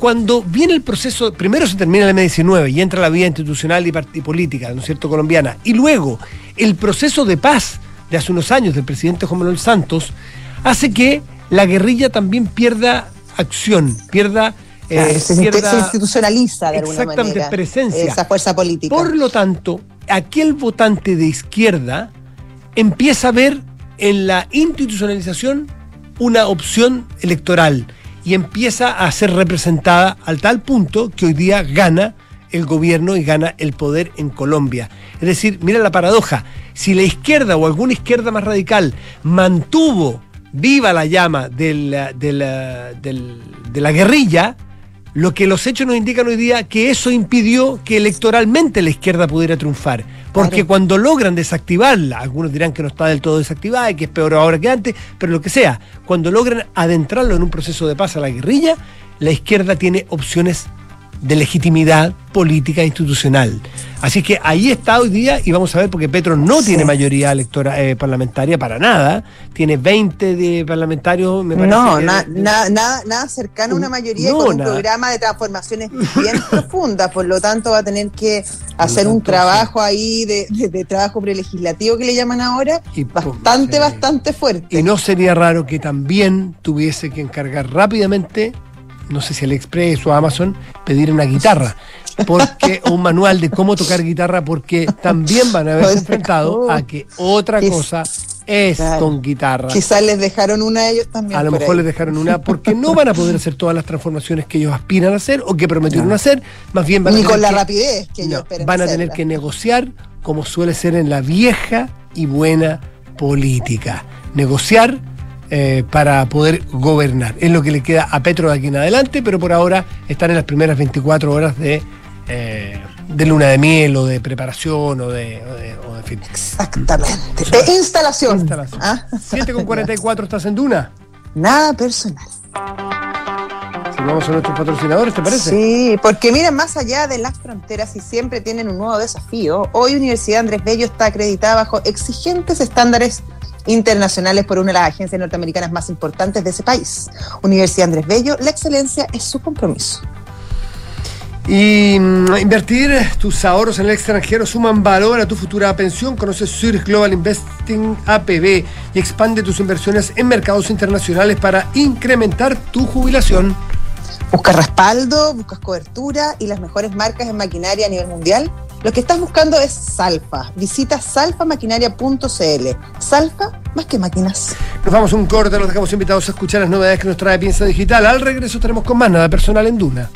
cuando viene el proceso, primero se termina el M19 y entra la vía institucional y, política, ¿no es cierto?, colombiana, y luego el proceso de paz de hace unos años del presidente Juan Manuel Santos hace que la guerrilla también pierda acción, pierda... Eh, se, institucionaliza de alguna exactamente, presencia. Esa fuerza política. Por lo tanto, aquel votante de izquierda empieza a ver en la institucionalización una opción electoral y empieza a ser representada al tal punto que hoy día gana el gobierno y gana el poder en Colombia. Es decir, mira la paradoja, si la izquierda o alguna izquierda más radical mantuvo viva la llama de la, de la guerrilla, lo que los hechos nos indican hoy día que eso impidió que electoralmente la izquierda pudiera triunfar. Porque cuando logran desactivarla, algunos dirán que no está del todo desactivada y que es peor ahora que antes, pero lo que sea, cuando logran adentrarlo en un proceso de paz a la guerrilla, la izquierda tiene opciones de legitimidad política e institucional. Así que ahí está hoy día y vamos a ver porque Petro no tiene mayoría electoral eh, parlamentaria para nada, tiene 20 de parlamentarios, me parece. No, nada, cercano a una mayoría con un programa de transformaciones bien profunda, por lo tanto va a tener que hacer un trabajo ahí de, trabajo prelegislativo que le llaman ahora, y, bastante, bastante fuerte. Y no sería raro que también tuviese que encargar rápidamente no sé si AliExpress o Amazon, pedir una guitarra. Porque, un manual de cómo tocar guitarra, porque también van a haber enfrentado a que otra cosa es con guitarra. Quizás les dejaron una a ellos también. A lo mejor les dejaron una porque no van a poder hacer todas las transformaciones que ellos aspiran a hacer o que prometieron hacer. Más bien van Ni con la rapidez que ellos esperan Van a tener que negociar como suele ser en la vieja y buena política. Negociar eh, para poder gobernar. Es lo que le queda a Petro de aquí en adelante, pero por ahora están en las primeras 24 horas de, eh, de luna de miel o de preparación o de, fin. Exactamente. de instalación. instalación. ¿Ah? 7 con 44 estás en Duna. Nada personal. Vamos a nuestros patrocinadores, ¿te parece? Sí, porque miren, más allá de las fronteras y siempre tienen un nuevo desafío, hoy Universidad Andrés Bello está acreditada bajo exigentes estándares internacionales por una de las agencias norteamericanas más importantes de ese país. Universidad Andrés Bello, la excelencia es su compromiso. Y mm, invertir tus ahorros en el extranjero suman valor a tu futura pensión. Conoce Zurich Global Investing APB y expande tus inversiones en mercados internacionales para incrementar tu jubilación. Buscas respaldo, buscas cobertura y las mejores marcas en maquinaria a nivel mundial. Lo que estás buscando es Salfa. Visita salfamaquinaria.cl. Salfa más que máquinas. Nos vamos a un corte, nos dejamos invitados a escuchar las novedades que nos trae Piensa Digital. Al regreso tenemos con más nada personal en Duna.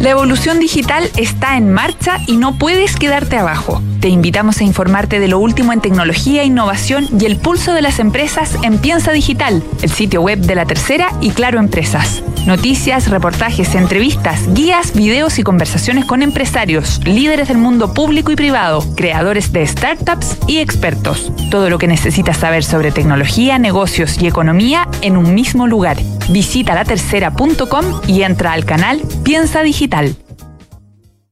La evolución digital está en marcha y no puedes quedarte abajo. Te invitamos a informarte de lo último en tecnología, innovación y el pulso de las empresas en Piensa Digital, el sitio web de la tercera y Claro Empresas. Noticias, reportajes, entrevistas, guías, videos y conversaciones con empresarios, líderes del mundo público y privado, creadores de startups y expertos. Todo lo que necesitas saber sobre tecnología, negocios y economía en un mismo lugar. Visita latercera.com y entra al canal Piensa Digital.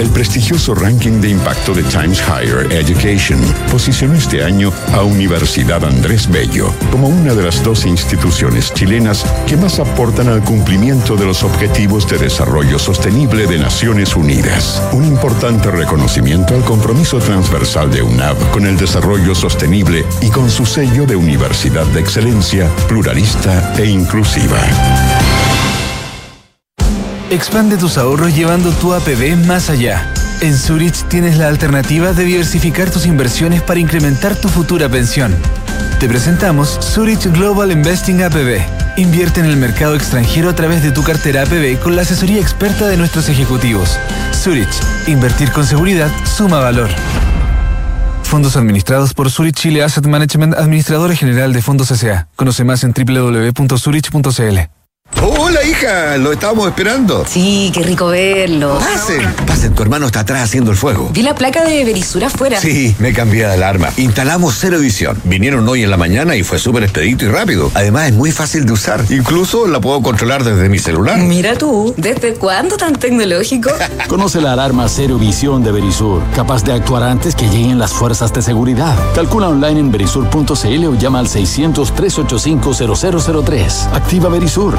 El prestigioso ranking de impacto de Times Higher Education posicionó este año a Universidad Andrés Bello como una de las dos instituciones chilenas que más aportan al cumplimiento de los Objetivos de Desarrollo Sostenible de Naciones Unidas. Un importante reconocimiento al compromiso transversal de UNAV con el desarrollo sostenible y con su sello de Universidad de Excelencia, pluralista e inclusiva. Expande tus ahorros llevando tu APB más allá. En Zurich tienes la alternativa de diversificar tus inversiones para incrementar tu futura pensión. Te presentamos Zurich Global Investing APB. Invierte en el mercado extranjero a través de tu cartera APB con la asesoría experta de nuestros ejecutivos. Zurich, invertir con seguridad suma valor. Fondos administrados por Zurich Chile Asset Management, administradora general de fondos S.A. Conoce más en www.zurich.cl. Hola, hija, lo estábamos esperando. Sí, qué rico verlo. Pasen, pasen, tu hermano está atrás haciendo el fuego. Vi la placa de Berisur afuera. Sí, me cambié de alarma. Instalamos Cero Visión. Vinieron hoy en la mañana y fue súper expedito y rápido. Además, es muy fácil de usar. Incluso la puedo controlar desde mi celular. Mira tú, ¿desde cuándo tan tecnológico? Conoce la alarma Cero Visión de Berisur, capaz de actuar antes que lleguen las fuerzas de seguridad. Calcula online en berisur.cl o llama al 600-385-0003. Activa Berisur.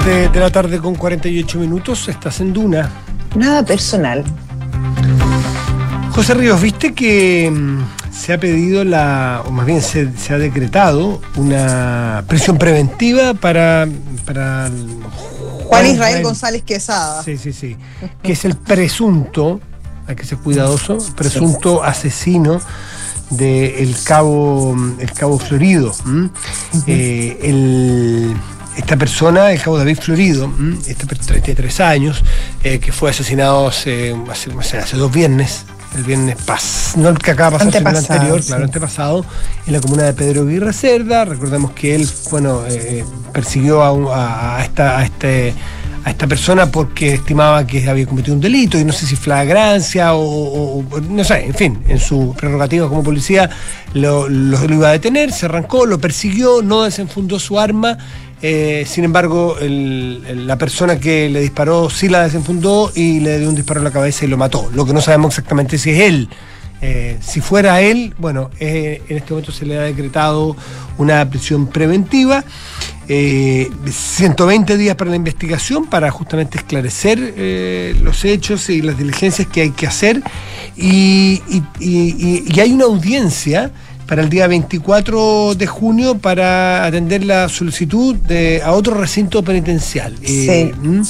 7 de la tarde con 48 minutos, estás en Duna. Nada personal. José Ríos, viste que mm, se ha pedido la, o más bien se, se ha decretado una prisión preventiva para, para Juan Israel González Quesada. Sí, sí, sí. Que es el presunto, hay que ser cuidadoso, presunto asesino del cabo, el cabo Florido. eh, el esta persona, el cabo David Florido, este 33 años, eh, que fue asesinado hace, hace, hace, dos viernes, el viernes pas, no el que acaba de pasar, sino el anterior, sí. claro, antepasado, en la comuna de Pedro Aguirre Cerda. Recordemos que él, bueno, eh, persiguió a, a, esta, a este a esta persona porque estimaba que había cometido un delito y no sé si flagrancia o, o no sé, en fin, en su prerrogativa como policía lo, lo, lo, iba a detener, se arrancó, lo persiguió, no desenfundó su arma. Eh, sin embargo, la persona que le disparó sí la desenfundó y le dio un disparo en la cabeza y lo mató. Lo que no sabemos exactamente si es él. Eh, si fuera él, bueno, eh, en este momento se le ha decretado una prisión preventiva, eh, 120 días para la investigación, para justamente esclarecer los hechos y las diligencias que hay que hacer, y hay una audiencia para el día 24 de junio para atender la solicitud de, a otro recinto penitencial. Sí. ¿Mm?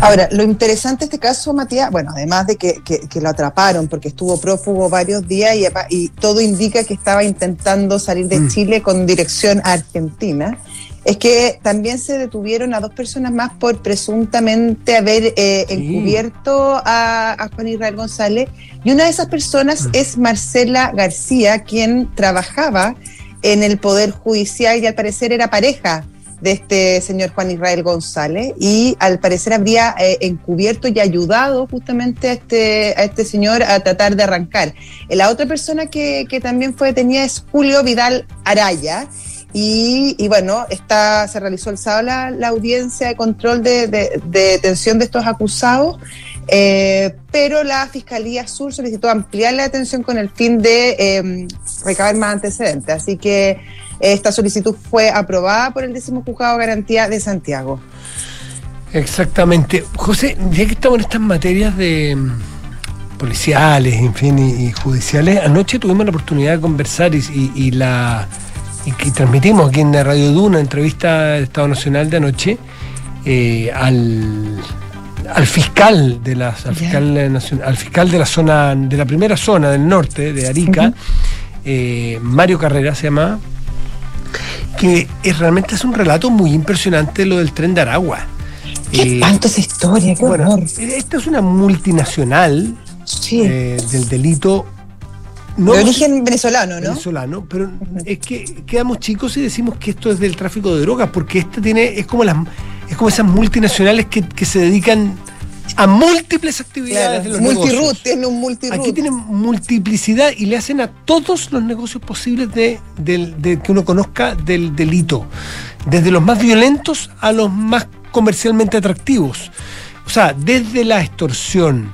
Ahora, lo interesante de este caso, Matías, bueno, además de que, que, que, lo atraparon porque estuvo prófugo varios días y, y, todo indica que estaba intentando salir de mm. Chile con dirección a Argentina, es que también se detuvieron a dos personas más por presuntamente haber eh, sí. encubierto a, a, Juan Israel González. Y una de esas personas mm. es Marcela García, quien trabajaba en el Poder Judicial y al parecer era pareja de este señor Juan Israel González y al parecer habría eh, encubierto y ayudado justamente a este, a este señor a tratar de arrancar. La otra persona que, que también fue detenida es Julio Vidal Araya. Y, bueno, se realizó el sábado la, audiencia de control de, de- de detención de estos acusados, eh, pero la Fiscalía Sur solicitó ampliar la detención con el fin de eh, recabar más antecedentes. Así que esta solicitud fue aprobada por el décimo juzgado de garantía de Santiago. Exactamente. José, ya que estamos en estas materias de mm, policiales, en fin, y, judiciales, anoche tuvimos la oportunidad de conversar y la y que transmitimos aquí en la Radio Duna, entrevista del Estado Nacional de anoche, eh, al, al fiscal de las, al fiscal eh, nacion- al fiscal de la zona, de la primera zona del norte, de Arica, eh, Mario Carrera se llama, que es, realmente es un relato muy impresionante lo del tren de Aragua. Qué Eh, espanto esa historia, qué bueno, horror. esta es una multinacional eh, del delito. No, de origen venezolano, ¿no? venezolano, pero es que quedamos chicos y decimos que esto es del tráfico de drogas, porque esta tiene, es como las es como esas multinacionales que, que se dedican a múltiples actividades Claro, de los multiroot, negocios. tiene un multiroot. Aquí tienen multiplicidad y le hacen a todos los negocios posibles de, del- de que uno conozca del delito, desde los más violentos a los más comercialmente atractivos. O sea, desde la extorsión,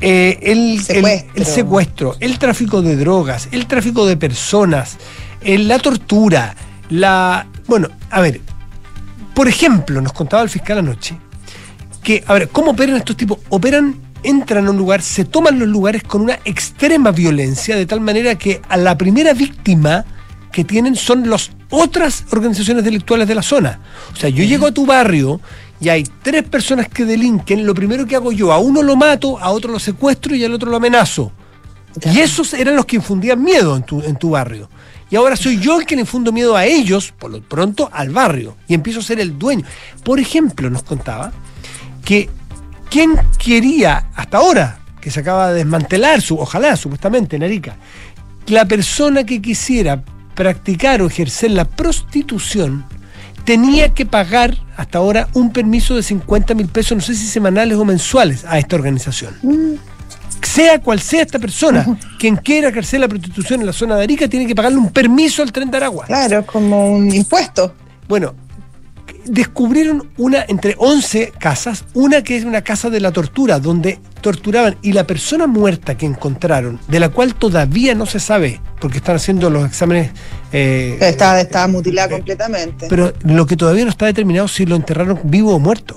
eh, el, el- el secuestro, el tráfico de drogas, el tráfico de personas, eh, la tortura, la... Bueno, a ver, por ejemplo, nos contaba el fiscal anoche que, a ver, ¿cómo operan estos tipos? Operan, entran a un lugar, se toman los lugares con una extrema violencia, de tal manera que a la primera víctima que tienen son las otras organizaciones delictuales de la zona. O sea, yo llego a tu barrio y hay tres personas que delinquen, lo primero que hago yo, a uno lo mato, a otro lo secuestro y al otro lo amenazo. Y esos eran los que infundían miedo en tu, en tu barrio. Y ahora soy yo el que le infundo miedo a ellos, por lo pronto al barrio, y empiezo a ser el dueño. Por ejemplo, nos contaba que quien quería hasta ahora, que se acaba de desmantelar, su, ojalá supuestamente en Arica, la persona que quisiera practicar o ejercer la prostitución tenía que pagar hasta ahora un permiso de 50 mil pesos, no sé si semanales o mensuales, a esta organización. Sea cual sea esta persona, quien quiera ejercer la prostitución en la zona de Arica tiene que pagarle un permiso al tren de Aragua. Claro, como un impuesto. Bueno, descubrieron una entre 11 casas, una que es una casa de la tortura, donde torturaban y la persona muerta que encontraron, de la cual todavía no se sabe, porque están haciendo los exámenes, eh, Estaba, estaba mutilada completamente. pero lo que todavía no está determinado si lo enterraron vivo o muerto.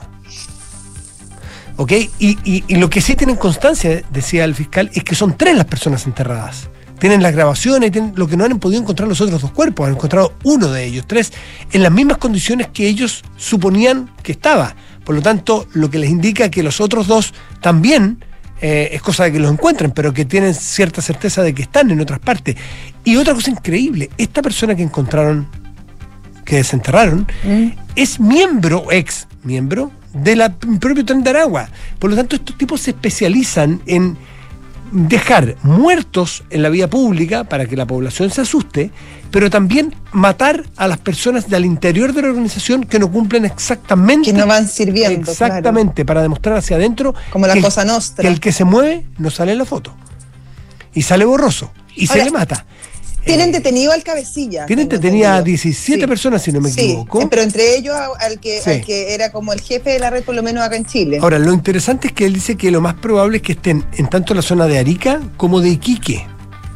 ¿Ok? Y, y- y lo que sí tienen constancia, decía el fiscal, es que son tres las personas enterradas. Tienen las grabaciones, tienen lo que no han podido encontrar los otros dos cuerpos, han encontrado uno de ellos, tres, en las mismas condiciones que ellos suponían que estaba. Por lo tanto, lo que les indica que los otros dos también eh, es cosa de que los encuentren, pero que tienen cierta certeza de que están en otras partes. Y otra cosa increíble, esta persona que encontraron, que desenterraron, es miembro, ex miembro, de la propio tren de Aragua. Por lo tanto, estos tipos se especializan en dejar muertos en la vía pública para que la población se asuste, pero también matar a las personas del interior de la organización que no cumplen exactamente. Que no van sirviendo, Exactamente, para demostrar hacia adentro. Como la que Cosa Nostra. Que el que se mueve no sale en la foto. Y sale borroso. Y se le mata. Tienen detenido al cabecilla. Tienen detenida a entendido. 17 Sí. personas, si no me Sí, equivoco. eh, pero entre ellos al que, Sí. al que era como el jefe de la red, por lo menos acá en Chile. Ahora, lo interesante es que él dice que lo más probable es que estén en tanto la zona de Arica como de Iquique,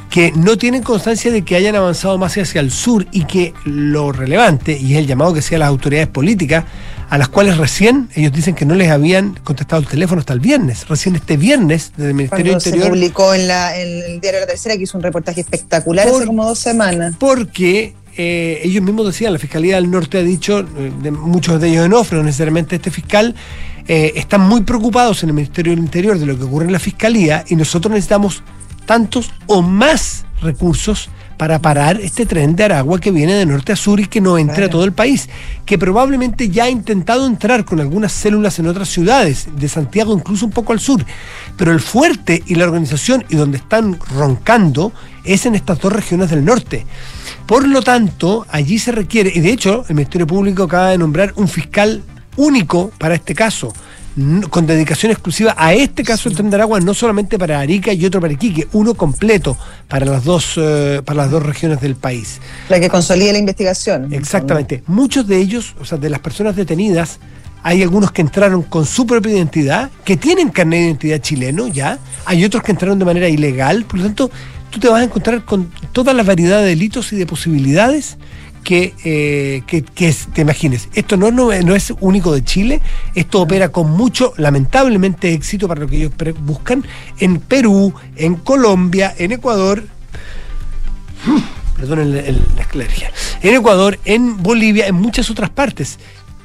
que no tienen constancia de que hayan avanzado más hacia el sur y que lo relevante, y es el llamado que hacía las autoridades políticas, a las cuales recién ellos dicen que no les habían contestado el teléfono hasta el viernes. Recién este viernes, desde el Ministerio Cuando se Interior. publicó en, la, en el diario La Tercera, que hizo un reportaje espectacular Por- hace como dos semanas. Porque eh, ellos mismos decían, la Fiscalía del Norte ha dicho, eh, de muchos de ellos en off, no necesariamente este fiscal, eh, están muy preocupados en el Ministerio del Interior de lo que ocurre en la Fiscalía y nosotros necesitamos tantos o más recursos para parar este tren de Aragua que viene de norte a sur y que no entre a todo el país, que probablemente ya ha intentado entrar con algunas células en otras ciudades, de Santiago incluso un poco al sur, pero el fuerte y la organización y donde están roncando es en estas dos regiones del norte. Por lo tanto, allí se requiere, y de hecho el Ministerio Público acaba de nombrar un fiscal único para este caso, con dedicación exclusiva a este caso del Tren de Aragua, no solamente para Arica y otro para Iquique, uno completo para las dos, eh, para las dos regiones del país. La que consolide la investigación. Exactamente. Muchos de ellos, o sea, de las personas detenidas, hay algunos que entraron con su propia identidad, que tienen carnet de identidad chileno ya, hay otros que entraron de manera ilegal, por lo tanto, tú te vas a encontrar con toda la variedad de delitos y de posibilidades que, eh, que, que te imagines. Esto no, no, no es único de Chile, esto opera con mucho, lamentablemente, éxito para lo que ellos buscan en Perú, en Colombia, en Ecuador, perdón el- el- la escleria, en Ecuador, en Bolivia, en muchas otras partes.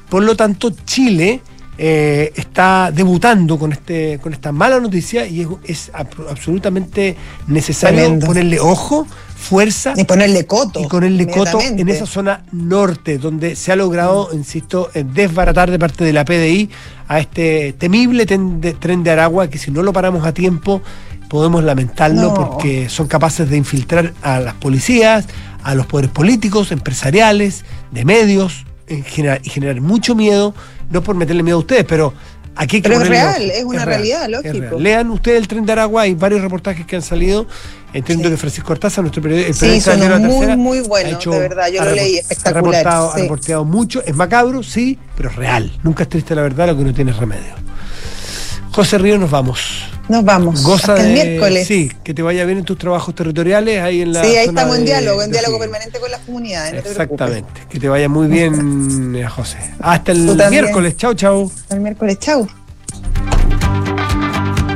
Por lo tanto, Chile eh, está debutando con este con esta mala noticia y es, es ab- absolutamente necesario Tremendo. ponerle ojo, fuerza Y ponerle coto. y ponerle coto en esa zona norte, donde se ha logrado, insisto, eh, desbaratar de parte de la PDI a este temible de- tren de Aragua, que si no lo paramos a tiempo, podemos lamentarlo No. porque son capaces de infiltrar a las policías, a los poderes políticos, empresariales, de medios, en general, y generar mucho miedo, no por meterle miedo a ustedes, pero aquí hay que Pero es real, ojo. es una real, realidad, lógico. real. Lean ustedes el tren de Aragua, hay varios reportajes que han salido. Entiendo que Francisco Cortázar, nuestro periodista, Sí, son de la muy, Tercera, muy hecho- de verdad, yo lo leí, espectacular, Ha reportado, ha sí. reporteado mucho, es macabro, sí, pero es real. Nunca es triste la verdad, lo que no tiene remedio. José Río, nos vamos. Nos vamos. Goza Hasta el de- miércoles. Sí, que te vaya bien en tus trabajos territoriales ahí en la Sí, ahí estamos en diálogo, en diálogo permanente con las comunidades, no te preocupes. Exactamente. Que te vaya muy bien, eh, José. Hasta el miércoles. Chao, chao. Hasta el miércoles, chau.